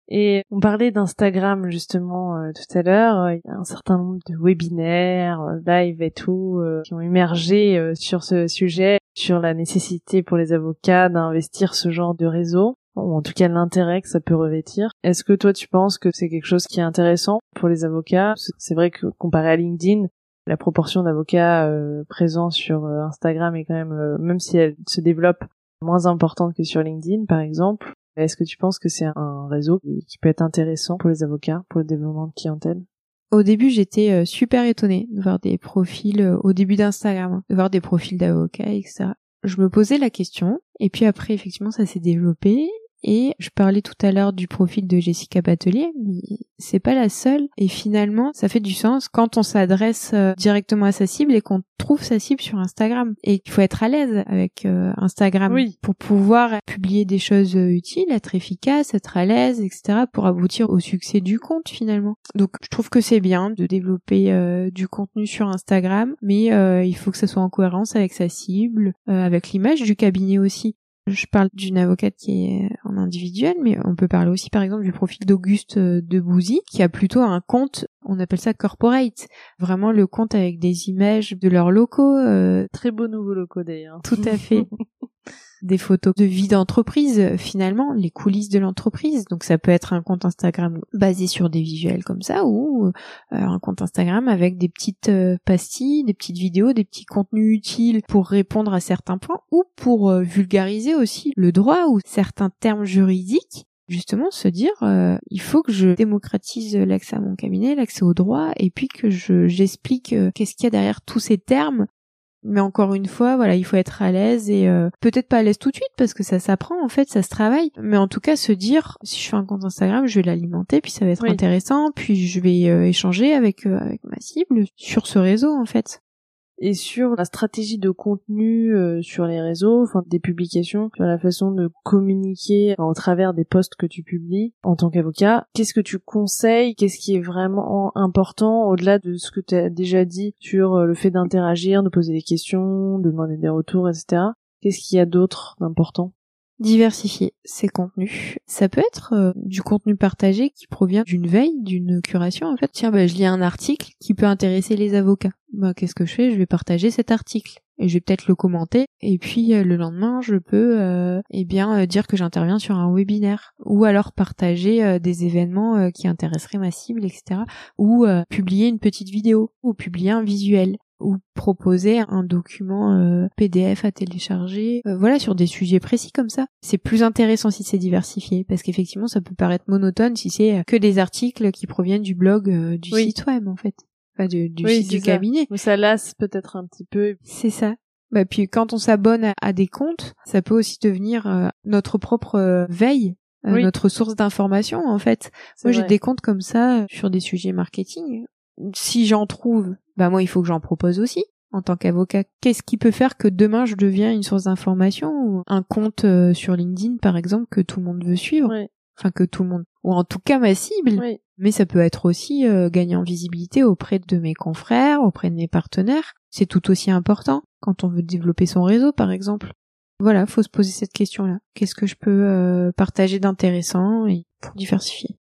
Et on parlait d'Instagram justement tout à l'heure. A un certain nombre de webinaires, live et tout qui ont émergé sur ce sujet sur la nécessité pour les avocats d'investir ce genre de réseau ou en tout cas l'intérêt que ça peut revêtir. Est-ce que toi tu penses que c'est quelque chose qui est intéressant pour les avocats? C'est vrai que comparé à LinkedIn, la proportion d'avocats euh, présents sur euh, Instagram est quand même, euh, même si elle se développe, moins importante que sur LinkedIn par exemple. Est-ce que tu penses que c'est un réseau qui peut être intéressant pour les avocats, pour le développement de clientèle? Au début, j'étais euh, super étonnée de voir des profils euh, au début d'Instagram, hein, de voir des profils d'avocats, etc. Je me posais la question, et puis après, effectivement, ça s'est développé, et je parlais tout à l'heure du profil de Jessica Batelier, mais c'est pas la seule. Et finalement, ça fait du sens quand on s'adresse euh, directement à sa cible et qu'on trouve sa cible sur Instagram. Et qu'il faut être à l'aise avec euh, Instagram pour pouvoir publier des choses euh, utiles, être efficace, être à l'aise, etc. pour aboutir au succès du compte finalement. Donc je trouve que c'est bien de développer du contenu sur Instagram, mais il faut que ça soit en cohérence avec sa cible, avec l'image du cabinet aussi. Je parle d'une avocate qui est en individuel, mais on peut parler aussi par exemple du profil d'Auguste euh, de Bouzy, qui a plutôt un compte, on appelle ça corporate, vraiment le compte avec des images de leurs locaux. Euh, Très beaux nouveaux locaux d'ailleurs. Tout à fait. des photos de vie d'entreprise finalement, les coulisses de l'entreprise. Donc ça peut être un compte Instagram basé sur des visuels comme ça ou euh, un compte Instagram avec des petites euh, pastilles, des petites vidéos, des petits contenus utiles pour répondre à certains points ou pour euh, vulgariser aussi le droit ou certains termes juridiques justement se dire il faut que je démocratise l'accès à mon cabinet, l'accès au droit et puis que je j'explique qu'est-ce qu'il y a derrière tous ces termes. Mais encore une fois, voilà, il faut être à l'aise et euh, peut-être pas à l'aise tout de suite parce que ça s'apprend en fait, ça se travaille. Mais en tout cas, se dire si je fais un compte Instagram, je vais l'alimenter, puis ça va être intéressant, puis je vais euh, échanger avec euh, avec ma cible sur ce réseau en fait et sur la stratégie de contenu euh, sur les réseaux, enfin des publications, sur la façon de communiquer au travers des posts que tu publies en tant qu'avocat. Qu'est-ce que tu conseilles? Qu'est-ce qui est vraiment important au-delà de ce que tu as déjà dit sur euh, le fait d'interagir, de poser des questions, de demander des retours, etc. Qu'est-ce qu'il y a d'autre d'important? Diversifier ses contenus. Ça peut être euh, du contenu partagé qui provient d'une veille, d'une curation. En fait, tiens, bah, je lis un article qui peut intéresser les avocats. Bah, qu'est-ce que je fais? Je vais partager cet article et je vais peut-être le commenter. Et puis euh, le lendemain je peux euh, eh bien euh, dire que j'interviens sur un webinaire. Ou alors partager des événements qui intéresseraient ma cible etc ou publier une petite vidéo. Ou publier un visuel ou proposer un document euh, PDF à télécharger, euh, voilà, sur des sujets précis comme ça. C'est plus intéressant si c'est diversifié, parce qu'effectivement, ça peut paraître monotone si c'est que des articles qui proviennent du blog du site web, en fait. Enfin, du, site du cabinet. Ou ça lasse peut-être un petit peu. C'est ça. Bah, puis quand on s'abonne à, des comptes, ça peut aussi devenir notre propre veille notre source d'information en fait. Moi j'ai des comptes comme ça sur des sujets marketing si j'en trouve, bah moi il faut que j'en propose aussi en tant qu'avocat. Qu'est-ce qui peut faire que demain je deviens une source d'information ou un compte euh, sur LinkedIn par exemple que tout le monde veut suivre, enfin que tout le monde ou en tout cas ma cible. Mais ça peut être aussi euh, gagner en visibilité auprès de mes confrères, auprès de mes partenaires. C'est tout aussi important quand on veut développer son réseau par exemple. Voilà, faut se poser cette question-là. Qu'est-ce que je peux euh, partager d'intéressant et pour diversifier?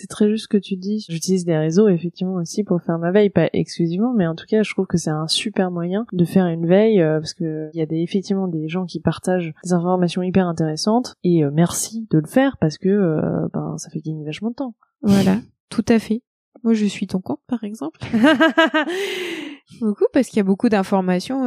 C'est très juste ce que tu dis. J'utilise des réseaux effectivement aussi pour faire ma veille, pas exclusivement, mais en tout cas, je trouve que c'est un super moyen de faire une veille euh, parce que il y a des, effectivement des gens qui partagent des informations hyper intéressantes et euh, merci de le faire parce que euh, ben ça fait gagner vachement de temps. Voilà, tout à fait. Moi, je suis ton compte, par exemple. beaucoup parce qu'il y a beaucoup d'informations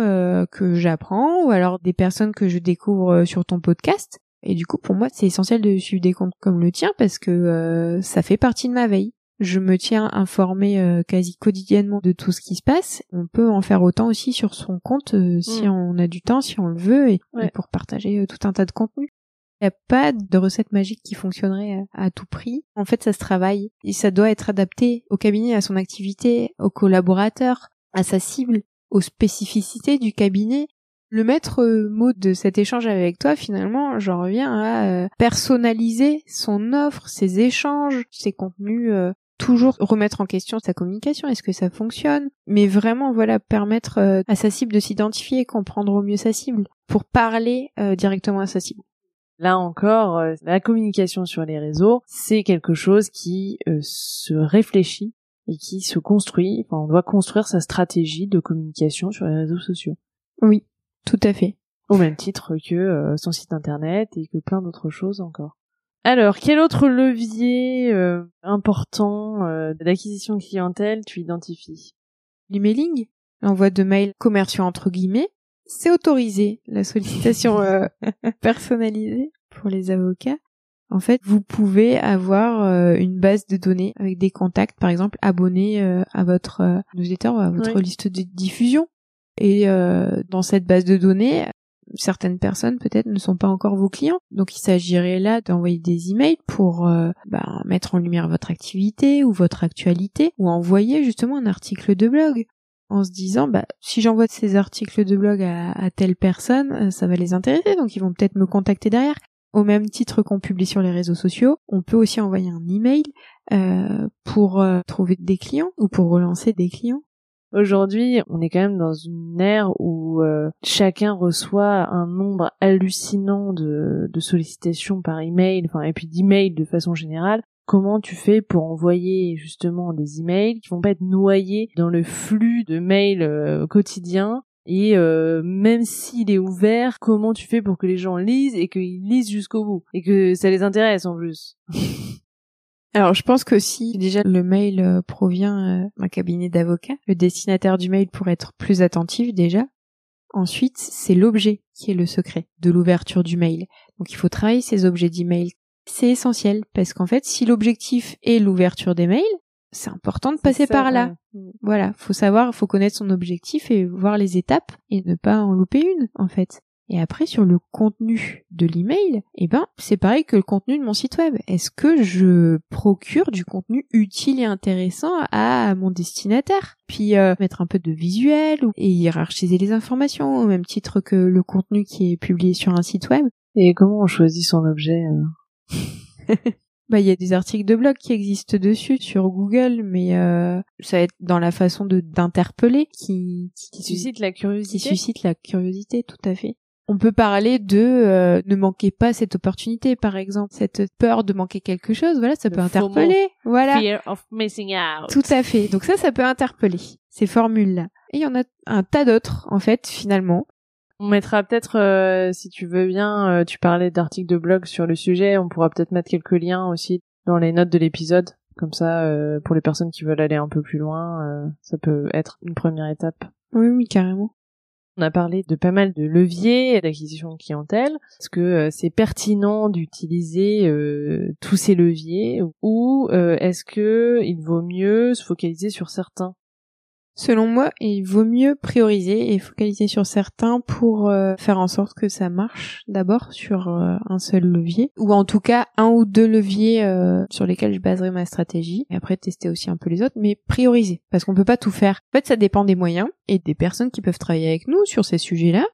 que j'apprends ou alors des personnes que je découvre sur ton podcast et du coup, pour moi, c'est essentiel de suivre des comptes comme le tien parce que euh, ça fait partie de ma veille. Je me tiens informée euh, quasi quotidiennement de tout ce qui se passe. On peut en faire autant aussi sur son compte euh, si mm. on a du temps, si on le veut, et, pour partager tout un tas de contenus. Il n'y a pas de recette magique qui fonctionnerait à, tout prix. En fait, ça se travaille et ça doit être adapté au cabinet, à son activité, aux collaborateurs, à sa cible, aux spécificités du cabinet le maître euh, mot de cet échange avec toi, finalement, j'en reviens à euh, personnaliser son offre, ses échanges, ses contenus, euh, toujours remettre en question sa communication, est-ce que ça fonctionne, mais vraiment, voilà, permettre à sa cible de s'identifier, comprendre au mieux sa cible, pour parler directement à sa cible. Là encore, la communication sur les réseaux, c'est quelque chose qui se réfléchit et qui se construit. Enfin, on doit construire sa stratégie de communication sur les réseaux sociaux. Oui, tout à fait. Au même titre que euh, son site internet et que plein d'autres choses encore. Alors, quel autre levier euh, important euh, d'acquisition clientèle tu identifies? L'emailing, l'envoi de mails commerciaux entre guillemets, c'est autorisé la sollicitation personnalisée pour les avocats. En fait, vous pouvez avoir une base de données avec des contacts, par exemple, abonnés à votre newsletter ou à votre liste de diffusion. Et euh, dans cette base de données, certaines personnes peut-être ne sont pas encore vos clients. Donc il s'agirait là d'envoyer des emails pour euh, bah, mettre en lumière votre activité ou votre actualité ou envoyer justement un article de blog en se disant bah si j'envoie ces articles de blog à, telle personne, euh, ça va les intéresser donc ils vont peut-être me contacter derrière. Au même titre qu'on publie sur les réseaux sociaux, on peut aussi envoyer un email euh, pour trouver des clients ou pour relancer des clients. Aujourd'hui, on est quand même dans une ère où euh, chacun reçoit un nombre hallucinant de, de sollicitations par email, enfin et puis d'emails de façon générale. Comment tu fais pour envoyer justement des emails qui vont pas être noyés dans le flux de mails euh, quotidiens et euh, même s'il est ouvert, comment tu fais pour que les gens lisent et qu'ils lisent jusqu'au bout? Et que ça les intéresse en plus? Alors, je pense que si déjà le mail euh, provient euh, d'un cabinet d'avocats, le destinataire du mail pourrait être plus attentif déjà. Ensuite, c'est l'objet qui est le secret de l'ouverture du mail. Donc, il faut travailler ces objets d'email. C'est essentiel parce qu'en fait, si l'objectif est l'ouverture des mails, c'est important de passer par là. Mm. Voilà, faut savoir, faut connaître son objectif et voir les étapes et ne pas en louper une en fait. Et après, sur le contenu de l'email, eh ben, c'est pareil que le contenu de mon site web. Est-ce que je procure du contenu utile et intéressant à mon destinataire? Puis euh, mettre un peu de visuel et hiérarchiser les informations au même titre que le contenu qui est publié sur un site web. Et comment on choisit son objet Bah, il y a des articles de blog qui existent dessus sur Google, mais euh, ça va être dans la façon de d'interpeller qui, qui, qui suscite la curiosité. Qui suscite la curiosité, tout à fait. On peut parler de euh, ne manquez pas cette opportunité, par exemple, cette peur de manquer quelque chose. Voilà, ça peut interpeller. Voilà. Fear of missing out. Tout à fait. Donc ça, ça peut interpeller ces formules-là. Et il y en a un tas d'autres, en fait, finalement. On mettra peut-être, euh, si tu veux bien, euh, tu parlais d'articles de blog sur le sujet, on pourra peut-être mettre quelques liens aussi dans les notes de l'épisode. Comme ça, pour les personnes qui veulent aller un peu plus loin, ça peut être une première étape. Oui, oui, carrément. On a parlé de pas mal de leviers d'acquisition clientèle. Est-ce que euh, c'est pertinent d'utiliser euh, tous ces leviers ou euh, est-ce que il vaut mieux se focaliser sur certains? Selon moi, il vaut mieux prioriser et focaliser sur certains pour euh, faire en sorte que ça marche d'abord sur euh, un seul levier, ou en tout cas un ou deux leviers euh, sur lesquels je baserai ma stratégie, et après tester aussi un peu les autres, mais prioriser, parce qu'on peut pas tout faire. En fait, ça dépend des moyens et des personnes qui peuvent travailler avec nous sur ces sujets-là.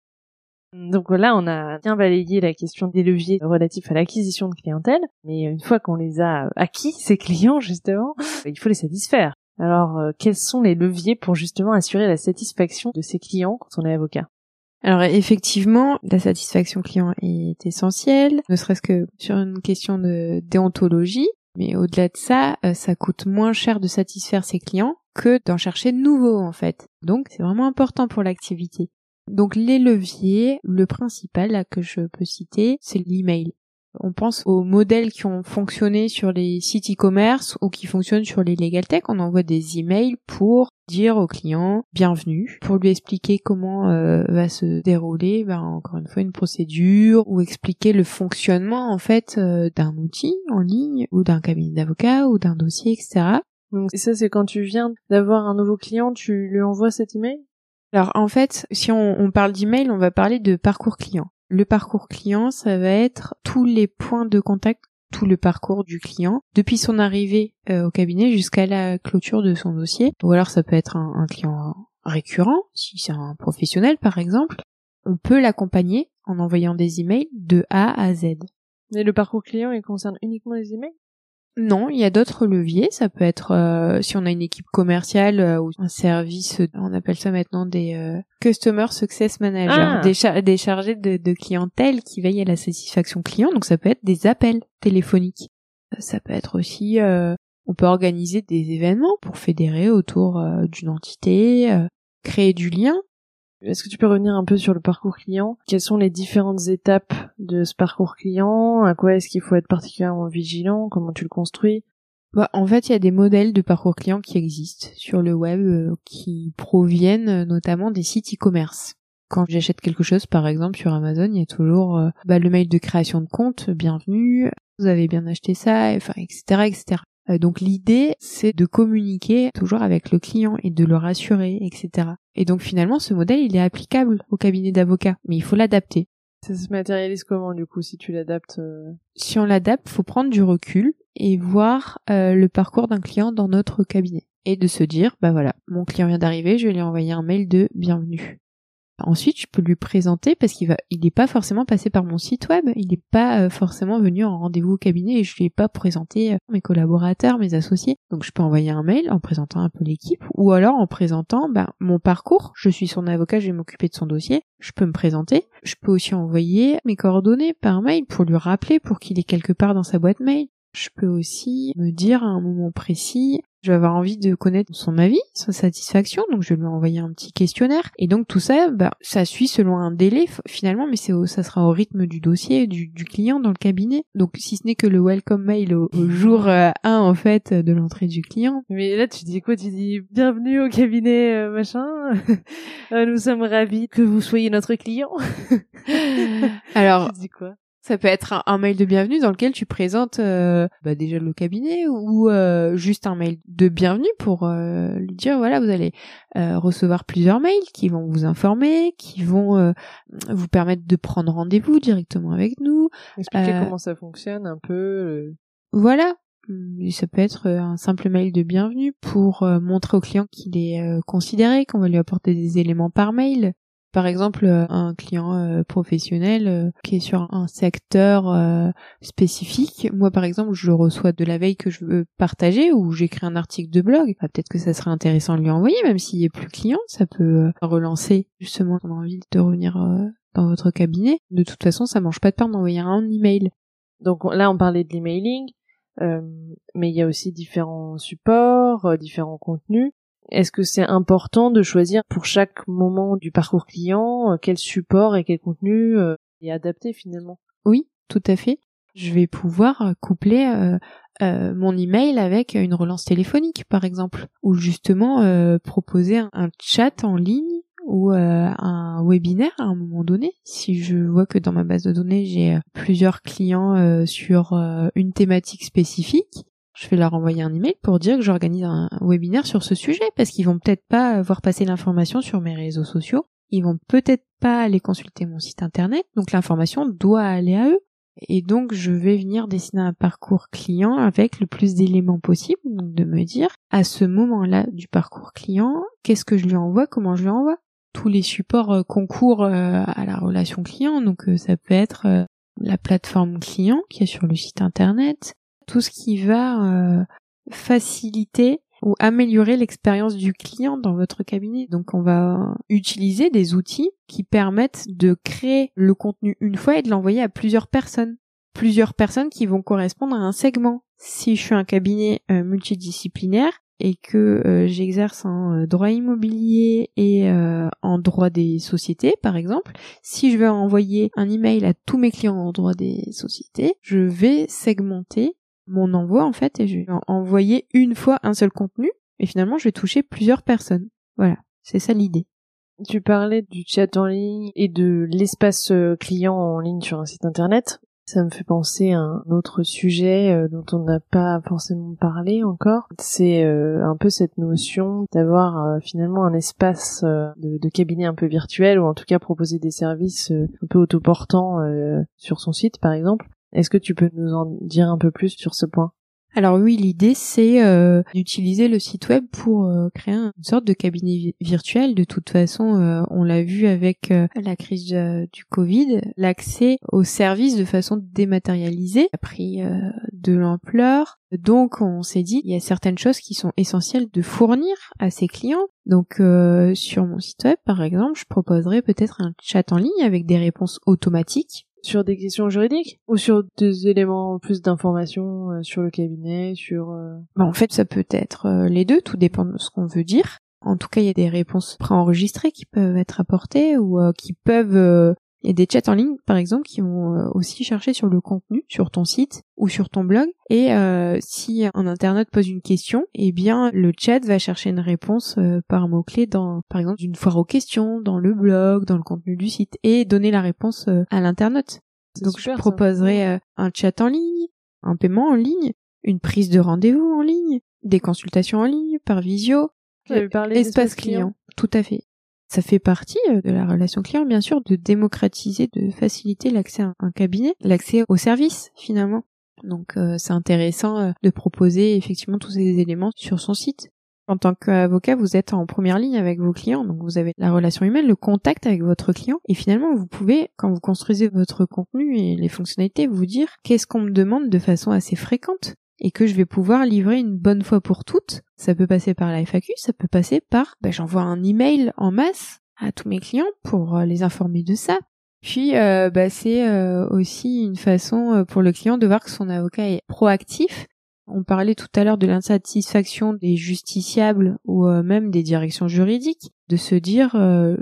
Donc là, on a bien balayé la question des leviers relatifs à l'acquisition de clientèle, mais une fois qu'on les a acquis, ces clients justement, il faut les satisfaire. Alors, euh, quels sont les leviers pour justement assurer la satisfaction de ses clients quand on est avocat? Alors effectivement, la satisfaction client est essentielle, ne serait-ce que sur une question de déontologie, mais au-delà de ça, euh, ça coûte moins cher de satisfaire ses clients que d'en chercher de nouveaux en fait. Donc c'est vraiment important pour l'activité. Donc les leviers, le principal là que je peux citer, c'est l'email. On pense aux modèles qui ont fonctionné sur les sites e-commerce ou qui fonctionnent sur les legal tech. On envoie des emails pour dire au client bienvenue, pour lui expliquer comment euh, va se dérouler, ben, encore une fois, une procédure ou expliquer le fonctionnement en fait euh, d'un outil en ligne ou d'un cabinet d'avocat ou d'un dossier, etc. Donc ça, c'est quand tu viens d'avoir un nouveau client, tu lui envoies cet email? Alors en fait, si on, on parle d'email, on va parler de parcours client. Le parcours client, ça va être tous les points de contact, tout le parcours du client, depuis son arrivée euh, au cabinet jusqu'à la clôture de son dossier. Ou alors ça peut être un, client récurrent, si c'est un professionnel par exemple. On peut l'accompagner en envoyant des emails de A à Z. Et le parcours client, il concerne uniquement les emails? Non, il y a d'autres leviers. Ça peut être euh, si on a une équipe commerciale euh, ou un service, on appelle ça maintenant des euh, Customer Success Managers, ah. des, chargés de, clientèle qui veillent à la satisfaction client. Donc ça peut être des appels téléphoniques. Ça peut être aussi, on peut organiser des événements pour fédérer autour d'une entité, créer du lien. Est-ce que tu peux revenir un peu sur le parcours client? Quelles sont les différentes étapes de ce parcours client? À quoi est-ce qu'il faut être particulièrement vigilant? Comment tu le construis? Bah, en fait, il y a des modèles de parcours client qui existent sur le web euh, qui proviennent euh, notamment des sites e-commerce. Quand j'achète quelque chose, par exemple sur Amazon, il y a toujours euh, bah, le mail de création de compte, bienvenue, vous avez bien acheté ça, etc., etc. Donc l'idée, c'est de communiquer toujours avec le client et de le rassurer, etc. Et donc finalement, ce modèle, il est applicable au cabinet d'avocats, mais il faut l'adapter. Ça se matérialise comment du coup si tu l'adaptes euh Si on l'adapte, faut prendre du recul et voir euh, le parcours d'un client dans notre cabinet et de se dire bah voilà, mon client vient d'arriver, je vais lui envoyer un mail de bienvenue. Ensuite, je peux lui présenter parce qu'il va, il n'est pas forcément passé par mon site web, il n'est pas euh, forcément venu en rendez-vous au cabinet et je lui ai pas présenté euh, mes collaborateurs, mes associés. Donc je peux envoyer un mail en présentant un peu l'équipe ou alors en présentant ben, mon parcours. Je suis son avocat, je vais m'occuper de son dossier. Je peux me présenter. Je peux aussi envoyer mes coordonnées par mail pour lui rappeler, pour qu'il ait quelque part dans sa boîte mail. Je peux aussi me dire à un moment précis, je vais avoir envie de connaître son avis, sa satisfaction, donc je vais lui envoyer un petit questionnaire. Et donc tout ça, bah, ça suit selon un délai finalement, mais c'est ça sera au rythme du dossier, du, du, client dans le cabinet. Donc si ce n'est que le welcome mail au, jour 1 euh, en fait de l'entrée du client. Mais là tu dis quoi? Tu dis bienvenue au cabinet euh, machin. Euh, nous sommes ravis que vous soyez notre client. Alors, tu dis quoi? Ça peut être un, mail de bienvenue dans lequel tu présentes euh, bah déjà le cabinet ou euh, juste un mail de bienvenue pour euh, lui dire voilà vous allez recevoir plusieurs mails qui vont vous informer, qui vont vous permettre de prendre rendez-vous directement avec nous. Expliquer comment ça fonctionne un peu. Voilà. Et ça peut être un simple mail de bienvenue pour montrer au client qu'il est considéré, qu'on va lui apporter des éléments par mail, par exemple, euh, un client euh, professionnel euh, qui est sur un secteur spécifique, moi par exemple, je reçois de la veille que je veux partager ou j'écris un article de blog, bah, peut-être que ça serait intéressant de lui envoyer, même s'il est plus client, ça peut relancer justement ton envie de revenir dans votre cabinet. De toute façon, ça mange pas de pain d'envoyer un email. Donc là, on parlait de l'emailing, mais il y a aussi différents supports, différents contenus. Est-ce que c'est important de choisir pour chaque moment du parcours client euh, quel support et quel contenu euh, est adapté finalement? Oui, tout à fait. Je vais pouvoir euh, coupler mon email avec une relance téléphonique par exemple ou justement proposer un, chat en ligne ou un webinaire à un moment donné. Si je vois que dans ma base de données j'ai plusieurs clients sur une thématique spécifique, je vais leur envoyer un email pour dire que j'organise un webinaire sur ce sujet parce qu'ils vont peut-être pas voir passer l'information sur mes réseaux sociaux, ils vont peut-être pas aller consulter mon site internet, donc l'information doit aller à eux. Et donc, je vais venir dessiner un parcours client avec le plus d'éléments possible, donc de me dire, à ce moment-là du parcours client, qu'est-ce que je lui envoie, comment je lui envoie? Tous les supports euh, concourent euh, à la relation client, donc euh, ça peut être la plateforme client qui est sur le site internet, tout ce qui va faciliter ou améliorer l'expérience du client dans votre cabinet. Donc on va utiliser des outils qui permettent de créer le contenu une fois et de l'envoyer à plusieurs personnes. Plusieurs personnes qui vont correspondre à un segment. Si je suis un cabinet euh, multidisciplinaire et que euh, j'exerce en euh, droit immobilier et en droit des sociétés par exemple, si je veux envoyer un email à tous mes clients en droit des sociétés, je vais segmenter mon envoi en fait et je vais envoyer une fois un seul contenu et finalement je vais toucher plusieurs personnes. Voilà, c'est ça l'idée. Tu parlais du chat en ligne et de l'espace euh, client en ligne sur un site internet. Ça me fait penser à un autre sujet euh, dont on n'a pas forcément parlé encore. C'est euh, un peu cette notion d'avoir finalement un espace de, de, cabinet un peu virtuel ou en tout cas proposer des services un peu autoportants sur son site par exemple. Est-ce que tu peux nous en dire un peu plus sur ce point? Alors oui, l'idée c'est euh, d'utiliser le site web pour euh, créer une sorte de cabinet virtuel. De toute façon, euh, on l'a vu avec la crise du Covid, l'accès aux services de façon dématérialisée a pris de l'ampleur. Donc on s'est dit, il y a certaines choses qui sont essentielles de fournir à ses clients. Donc sur mon site web, par exemple, je proposerais peut-être un chat en ligne avec des réponses automatiques sur des questions juridiques ou sur des éléments plus d'informations euh, sur le cabinet, sur... Euh, bah, en fait, ça peut être euh, les deux, tout dépend de ce qu'on veut dire. En tout cas, il y a des réponses préenregistrées qui peuvent être apportées ou qui peuvent il y a des chats en ligne, par exemple, qui vont euh, aussi chercher sur le contenu, sur ton site ou sur ton blog. Et euh, si un internaute pose une question, eh bien, le chat va chercher une réponse euh, par mot-clé dans, par exemple, une foire aux questions, dans le blog, dans le contenu du site, et donner la réponse à l'internaute. Donc, je proposerai un chat en ligne, un paiement en ligne, une prise de rendez-vous en ligne, des consultations en ligne, par visio, espace client. Tout à fait. Ça fait partie euh, de la relation client, bien sûr, de démocratiser, de faciliter l'accès à un cabinet, l'accès au service finalement. Donc euh, c'est intéressant euh, de proposer effectivement tous ces éléments sur son site. En tant qu'avocat, vous êtes en première ligne avec vos clients, donc vous avez la relation humaine, le contact avec votre client, et finalement vous pouvez, quand vous construisez votre contenu et les fonctionnalités, vous dire qu'est-ce qu'on me demande de façon assez fréquente et que je vais pouvoir livrer une bonne fois pour toutes. Ça peut passer par la FAQ, ça peut passer par bah, j'envoie un email en masse à tous mes clients pour euh, les informer de ça. Puis euh, bah, c'est euh, aussi une façon pour le client de voir que son avocat est proactif. On parlait tout à l'heure de l'insatisfaction des justiciables ou même des directions juridiques, de se dire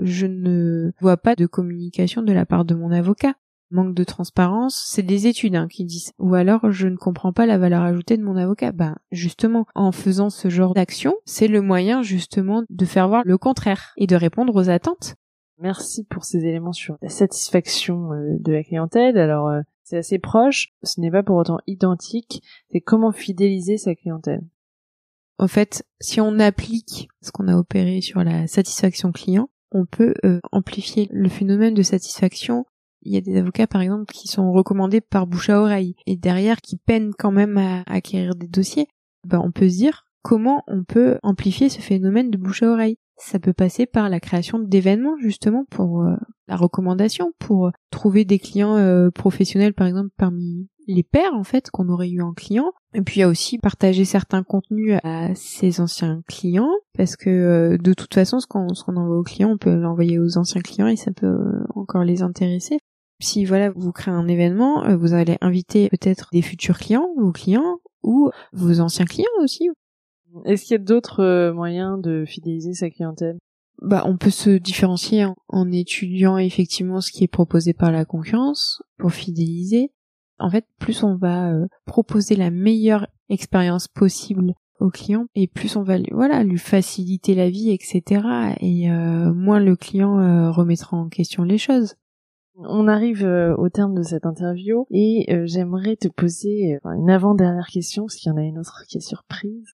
je ne vois pas de communication de la part de mon avocat manque de transparence, c'est des études hein, qui disent. Ou alors je ne comprends pas la valeur ajoutée de mon avocat. Ben justement, en faisant ce genre d'action, c'est le moyen justement de faire voir le contraire et de répondre aux attentes. Merci pour ces éléments sur la satisfaction euh, de la clientèle. Alors euh, c'est assez proche, ce n'est pas pour autant identique. C'est comment fidéliser sa clientèle. En fait, si on applique ce qu'on a opéré sur la satisfaction client, on peut euh, amplifier le phénomène de satisfaction il y a des avocats, par exemple, qui sont recommandés par bouche à oreille et derrière qui peinent quand même à acquérir des dossiers. Ben, on peut se dire comment on peut amplifier ce phénomène de bouche à oreille. Ça peut passer par la création d'événements justement pour euh, la recommandation, pour trouver des clients euh, professionnels par exemple parmi les pairs en fait qu'on aurait eu en client. Et puis il y a aussi partager certains contenus à ses anciens clients parce que euh, de toute façon ce qu'on ce qu'on envoie aux clients on peut l'envoyer aux anciens clients et ça peut encore les intéresser. Si voilà, vous créez un événement, euh, vous allez inviter peut-être des futurs clients, vos clients ou vos anciens clients aussi. Est-ce qu'il y a d'autres euh, moyens de fidéliser sa clientèle? Bah, on peut se différencier en, étudiant effectivement ce qui est proposé par la concurrence pour fidéliser. En fait, plus on va euh, proposer la meilleure expérience possible au client et plus on va lui, voilà lui faciliter la vie, etc. Et euh, moins le client euh, remettra en question les choses. On arrive euh, au terme de cette interview et j'aimerais te poser une avant-dernière question parce qu'il y en a une autre qui est surprise.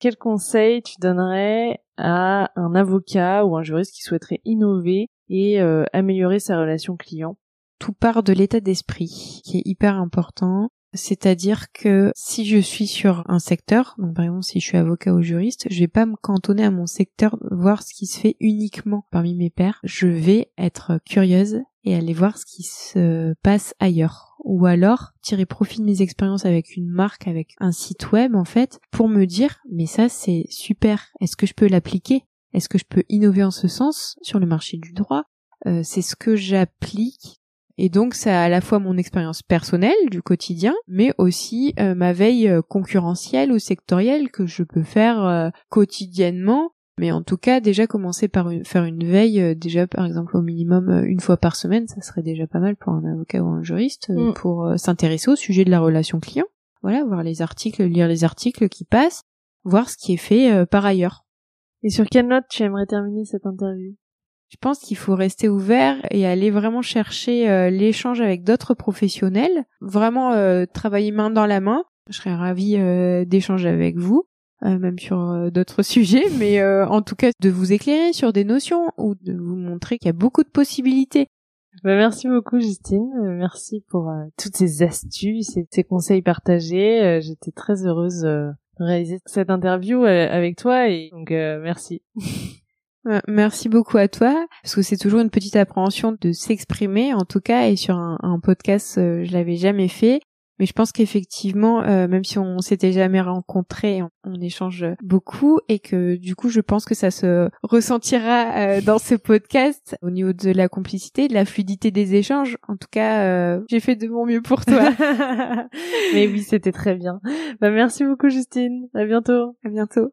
Quel conseil tu donnerais à un avocat ou un juriste qui souhaiterait innover et améliorer sa relation client? Tout part de l'état d'esprit qui est hyper important. C'est-à-dire que si je suis sur un secteur, donc par exemple si je suis avocat ou juriste, je vais pas me cantonner à mon secteur, voir ce qui se fait uniquement parmi mes pairs. Je vais être curieuse et aller voir ce qui se passe ailleurs. Ou alors tirer profit de mes expériences avec une marque, avec un site web en fait, pour me dire mais ça c'est super, est-ce que je peux l'appliquer? Est-ce que je peux innover en ce sens sur le marché du droit? Euh, c'est ce que j'applique et donc c'est à la fois mon expérience personnelle du quotidien, mais aussi euh, ma veille euh, concurrentielle ou sectorielle que je peux faire euh, quotidiennement. Mais en tout cas, déjà commencer par faire une veille, déjà par exemple au minimum une fois par semaine, ça serait déjà pas mal pour un avocat ou un juriste mm. pour s'intéresser au sujet de la relation client. Voilà, voir les articles, lire les articles qui passent, voir ce qui est fait par ailleurs. Et sur quelle note tu aimerais terminer cette interview? Je pense qu'il faut rester ouvert et aller vraiment chercher euh, l'échange avec d'autres professionnels, vraiment euh, travailler main dans la main. Je serais ravie euh, d'échanger avec vous, même sur d'autres sujets, mais en tout cas de vous éclairer sur des notions ou de vous montrer qu'il y a beaucoup de possibilités. Bah, merci beaucoup Justine, merci pour toutes ces astuces et ces conseils partagés. J'étais très heureuse de réaliser cette interview avec toi et donc merci. Euh, merci beaucoup à toi, parce que c'est toujours une petite appréhension de s'exprimer, en tout cas, et sur un, podcast, euh, je l'avais jamais fait. Mais je pense qu'effectivement, euh, même si on s'était jamais rencontrés, on, échange beaucoup et que du coup, je pense que ça se ressentira dans ce podcast au niveau de la complicité, de la fluidité des échanges. En tout cas, j'ai fait de mon mieux pour toi. Mais oui, c'était très bien. Bah, merci beaucoup, Justine. À bientôt. À bientôt.